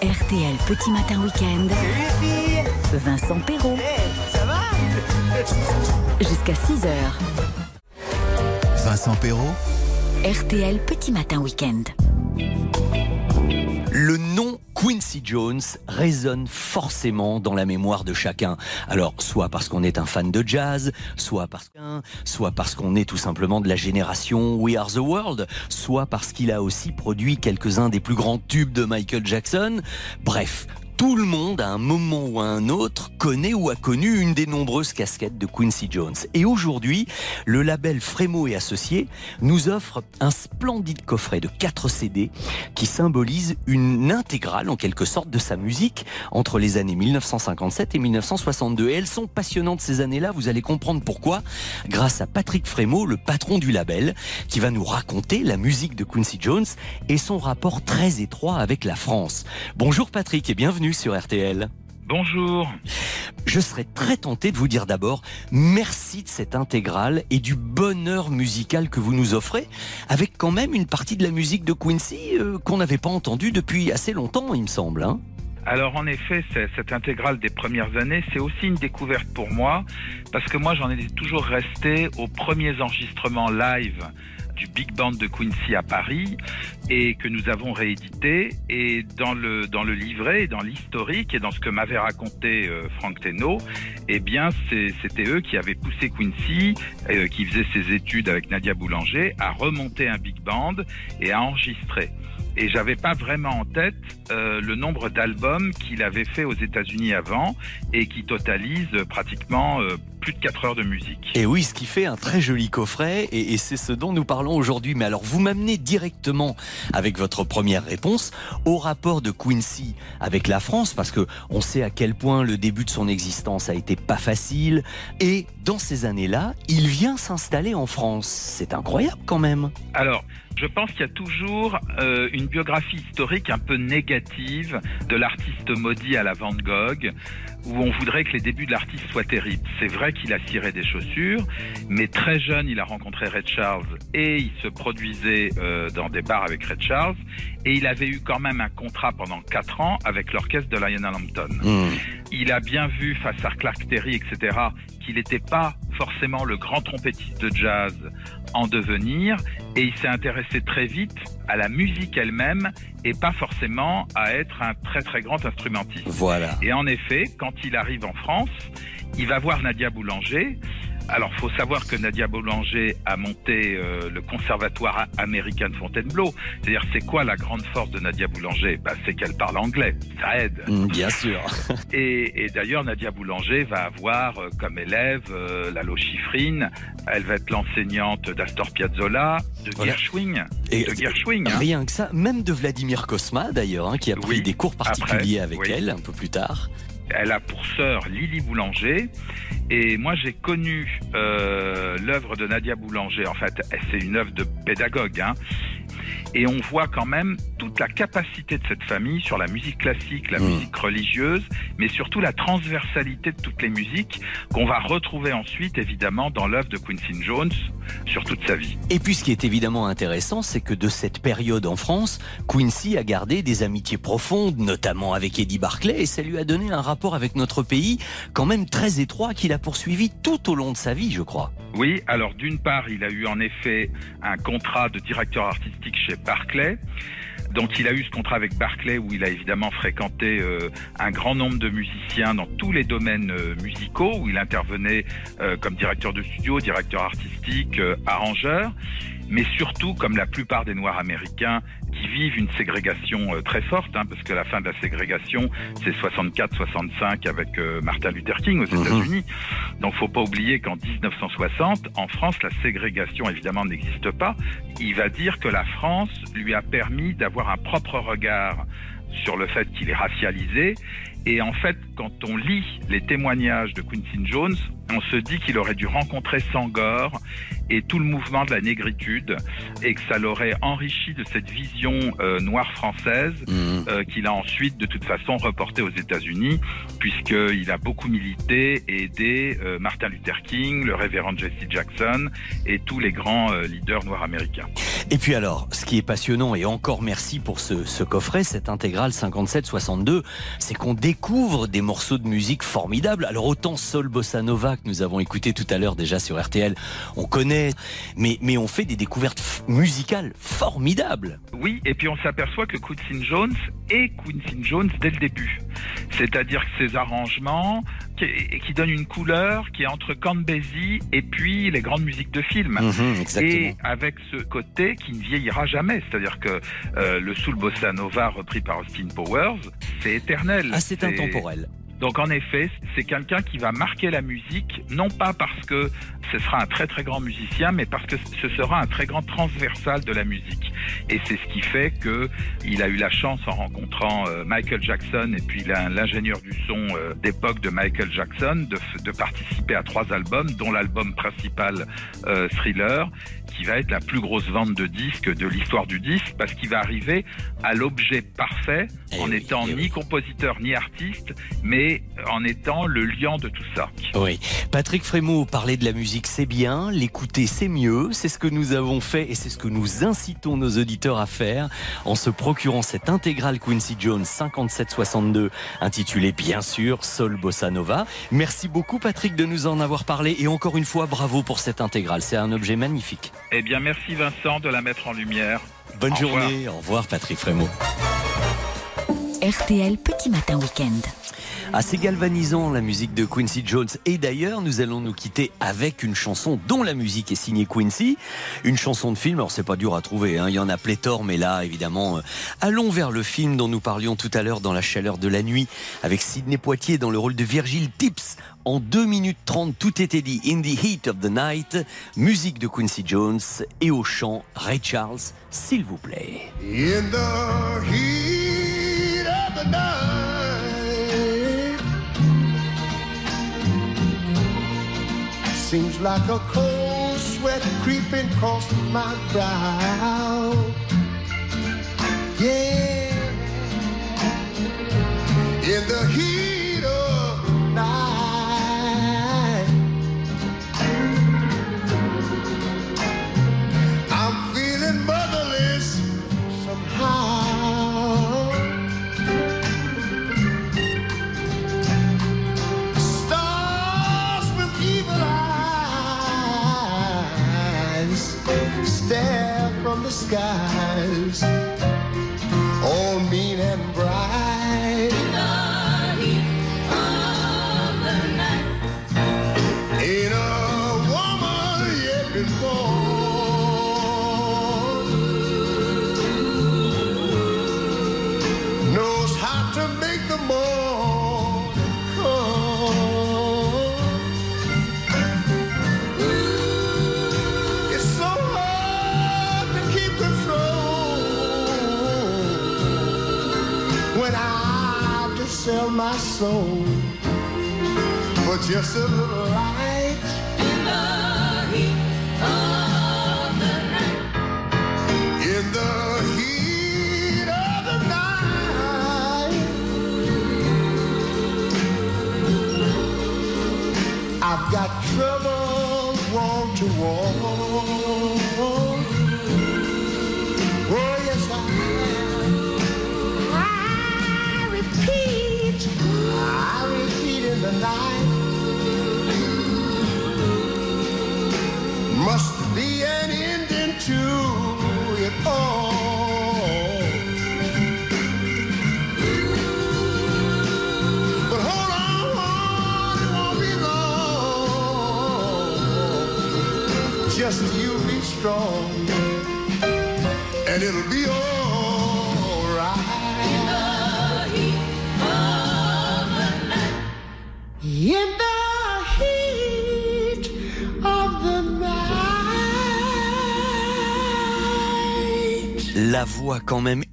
RTL Petit Matin Week-end. Vincent Perrault. ça va? Jusqu'à 6h. Vincent Perrault, RTL Petit Matin Week-end. Le nom Quincy Jones résonne forcément dans la mémoire de chacun. Alors, soit parce qu'on est un fan de jazz, soit parce qu'on est tout simplement de la génération We Are the World, soit parce qu'il a aussi produit quelques-uns des plus grands tubes de Michael Jackson. Bref, tout le monde, à un moment ou à un autre, connaît ou a connu une des nombreuses casquettes de Quincy Jones. Et aujourd'hui, le label Frémo et Associés nous offre un splendide coffret de 4 CD qui symbolise une intégrale, en quelque sorte, de sa musique entre les années 1957 et 1962. Et elles sont passionnantes ces années-là, vous allez comprendre pourquoi, grâce à Patrick Frémo, le patron du label, qui va nous raconter la musique de Quincy Jones et son rapport très étroit avec la France. Bonjour Patrick et bienvenue sur RTL. Bonjour. Je serais très tenté de vous dire d'abord merci de cette intégrale et du bonheur musical que vous nous offrez, avec quand même une partie de la musique de Quincy euh, qu'on n'avait pas entendue depuis assez longtemps, il me semble. hein. Alors en effet, cette intégrale des premières années, c'est aussi une découverte pour moi, parce que moi j'en ai toujours resté aux premiers enregistrements live du Big Band de Quincy à Paris et que nous avons réédité et dans le dans le livret, dans l'historique et dans ce que m'avait raconté euh, Franck eh bien c'était eux qui avaient poussé Quincy, euh, qui faisait ses études avec Nadia Boulanger, à remonter un Big Band et à enregistrer. Et j'avais pas vraiment en tête euh, le nombre d'albums qu'il avait fait aux États-Unis avant et qui totalise euh, pratiquement plus de 4 heures de musique. Et oui, ce qui fait un très joli coffret, et, et c'est ce dont nous parlons aujourd'hui. Mais alors, vous m'amenez directement, avec votre première réponse, au rapport de Quincy avec la France, parce que on sait à quel point le début de son existence a été pas facile, et dans ces années-là, il vient s'installer en France. C'est incroyable quand même. Alors, je pense qu'il y a toujours euh, une biographie historique un peu négative de l'artiste maudit à la Van Gogh, où on voudrait que les débuts de l'artiste soient terribles. C'est vrai qu'il a ciré des chaussures, mais très jeune, il a rencontré Red Charles et il se produisait euh, dans des bars avec Red Charles, et il avait eu quand même un contrat pendant quatre ans avec l'orchestre de Lionel Hampton. Il a bien vu face à Clark Terry, etc., qu'il n'était pas forcément le grand trompettiste de jazz en devenir, et il s'est intéressé très vite à la musique elle-même et pas forcément à être un très très grand instrumentiste. Voilà. Et en effet, quand il arrive en France, il va voir Nadia Boulanger. Alors, faut savoir que Nadia Boulanger a monté euh, le conservatoire américain de Fontainebleau. C'est-à-dire, c'est quoi la grande force de Nadia Boulanger? Bah, C'est qu'elle parle anglais. Ça aide. Mm, Bien sûr. Et, et d'ailleurs, Nadia Boulanger va avoir euh, comme élève euh, Lalo Schifrin. Elle va être l'enseignante d'Astor Piazzolla, de Voilà. Gershwin. Et de Gershwin. hein. Rien que ça, même de Vladimir Kosma d'ailleurs, hein, qui a pris Oui, des cours particuliers après, avec oui. elle un peu plus tard. Elle a pour sœur Lily Boulanger. Et moi, j'ai connu euh, l'œuvre de Nadia Boulanger. En fait, c'est une œuvre de pédagogue. hein. Et on voit quand même toute la capacité de cette famille sur la musique classique, la musique religieuse, mais surtout la transversalité de toutes les musiques qu'on va retrouver ensuite, évidemment, dans l'œuvre de Quincy Jones sur toute sa vie. Et puis ce qui est évidemment intéressant, c'est que de cette période en France, Quincy a gardé des amitiés profondes, notamment avec Eddie Barclay, et ça lui a donné un rapport avec notre pays quand même très étroit qu'il a poursuivi tout au long de sa vie, je crois. Oui, alors d'une part, il a eu en effet un contrat de directeur artistique chez Barclay. Donc il a eu ce contrat avec Barclay où il a évidemment fréquenté euh, un grand nombre de musiciens dans tous les domaines euh, musicaux, où il intervenait euh, comme directeur de studio, directeur artistique, arrangeur, mais surtout comme la plupart des Noirs américains qui vivent une ségrégation euh, très forte, hein, parce que la fin de la ségrégation, c'est 64-65 avec euh, Martin Luther King aux Mhm. États-Unis. Donc faut pas oublier qu'en 1960, en France, la ségrégation évidemment n'existe pas. Il va dire que la France lui a permis d'avoir un propre regard sur le fait qu'il est racialisé Et en fait, quand on lit les témoignages de Quincy Jones, on se dit qu'il aurait dû rencontrer Sangor et tout le mouvement de la négritude et que ça l'aurait enrichi de cette vision euh, noire française euh, qu'il a ensuite de toute façon reportée aux États-Unis puisqu'il a beaucoup milité et aidé euh, Martin Luther King, le révérend Jesse Jackson et tous les grands leaders noirs américains. Et puis alors, ce qui est passionnant, et encore merci pour ce, ce coffret, cette intégrale 57-62, c'est qu'on découvre des morceaux de musique formidables. Alors autant Sol Bossa Nova que nous avons écouté tout à l'heure déjà sur RTL, on connaît, mais, mais on fait des découvertes musicales formidables. Oui, et puis on s'aperçoit que Quincy Jones est Quincy Jones dès le début. C'est-à-dire que ses arrangements, qui, et qui donnent une couleur qui est entre Count Basie et puis les grandes musiques de film. Mhm. Et avec ce côté qui ne vieillira jamais. C'est-à-dire que euh, le soul bossa nova repris par Austin Powers, c'est éternel. Ah, c'est intemporel. Donc en effet, c'est quelqu'un qui va marquer la musique, non pas parce que ce sera un très très grand musicien, mais parce que ce sera un très grand transversal de la musique. Et c'est ce qui fait que il a eu la chance en rencontrant euh, Michael Jackson et puis l'in- l'ingénieur du son euh, d'époque de Michael Jackson de participer à trois albums, dont l'album principal euh, Thriller, qui va être la plus grosse vente de disques de l'histoire du disque, parce qu'il va arriver à l'objet parfait en étant ni compositeur ni artiste, mais en étant le liant de tout ça. Oui. Patrick Frémaux, parler de la musique, c'est bien. L'écouter, c'est mieux. C'est ce que nous avons fait et c'est ce que nous incitons nos auditeurs à faire en se procurant cette intégrale Quincy Jones 5762 intitulée bien sûr Sol Bossa Nova. Merci beaucoup Patrick de nous en avoir parlé et encore une fois bravo pour cette intégrale. C'est un objet magnifique. Eh bien, merci Vincent de la mettre en lumière. Bonne Au revoir. journée. Au revoir Patrick Frémaux. RTL Petit Matin Week-end. Assez galvanisant la musique de Quincy Jones. Et d'ailleurs, nous allons nous quitter avec une chanson dont la musique est signée Quincy. Une chanson de film, alors c'est pas dur à trouver, hein. il y en a pléthore, mais là, évidemment, euh, allons vers le film dont nous parlions tout à l'heure dans la chaleur de la nuit, avec Sidney Poitier dans le rôle de Virgile Tips. En 2 minutes 30, tout était dit. In the heat of the night, musique de Quincy Jones et au chant Ray Charles, s'il vous plaît. In the heat of the night, seems like a cold sweat creeping across my brow. Yeah, in the heat of the night, soul for just a little light. Strong, and it'll be alright. In the heat of the night. La voix quand même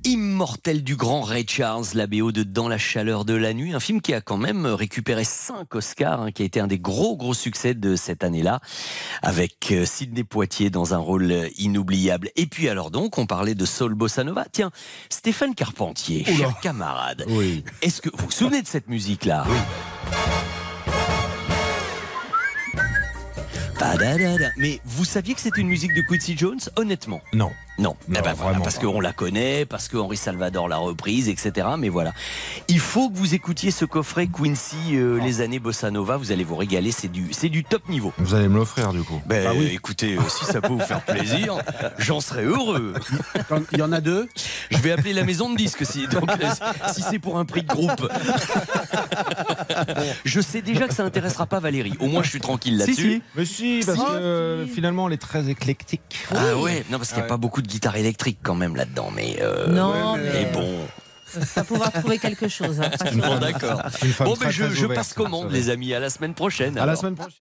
immortelle du grand Ray Charles, la BO de Dans la chaleur de la nuit, un film qui a quand même récupéré 5 Oscars, hein, qui a été un des gros gros succès de cette année-là, avec euh, Sidney Poitier dans un rôle inoubliable. Et puis alors donc, on parlait de Soul Bossa Nova. Tiens, Stéphane Carpentier, cher camarade, est-ce que vous vous souvenez de cette musique-là? Padadada. Mais vous saviez que c'était une musique de Quincy Jones, honnêtement Non. Non, Eh ben voilà, parce qu'on la connaît, parce que Henri Salvador l'a reprise, etc. Mais voilà, il faut que vous écoutiez ce coffret Quincy, euh, les années bossa nova. Vous allez vous régaler, c'est du, c'est du top niveau. Vous allez me l'offrir du coup. Ben, écoutez, euh, si ça peut vous faire plaisir, j'en serais heureux. Il y en a deux? Je vais appeler la maison de disques si, donc, euh, si c'est pour un prix de groupe. Je sais déjà que ça intéressera pas Valérie. Au moins, je suis tranquille là-dessus. si. Mais si, parce Si. que euh, finalement, elle est très éclectique. Ah ouais, non parce qu'il n'y a Ouais. pas beaucoup de guitare électrique quand même là-dedans, mais euh, Non, mais- mais bon. va pouvoir trouver quelque chose. hein. Bon d'accord. Bon ben je, passe commande les amis, à la semaine prochaine. À la semaine prochaine.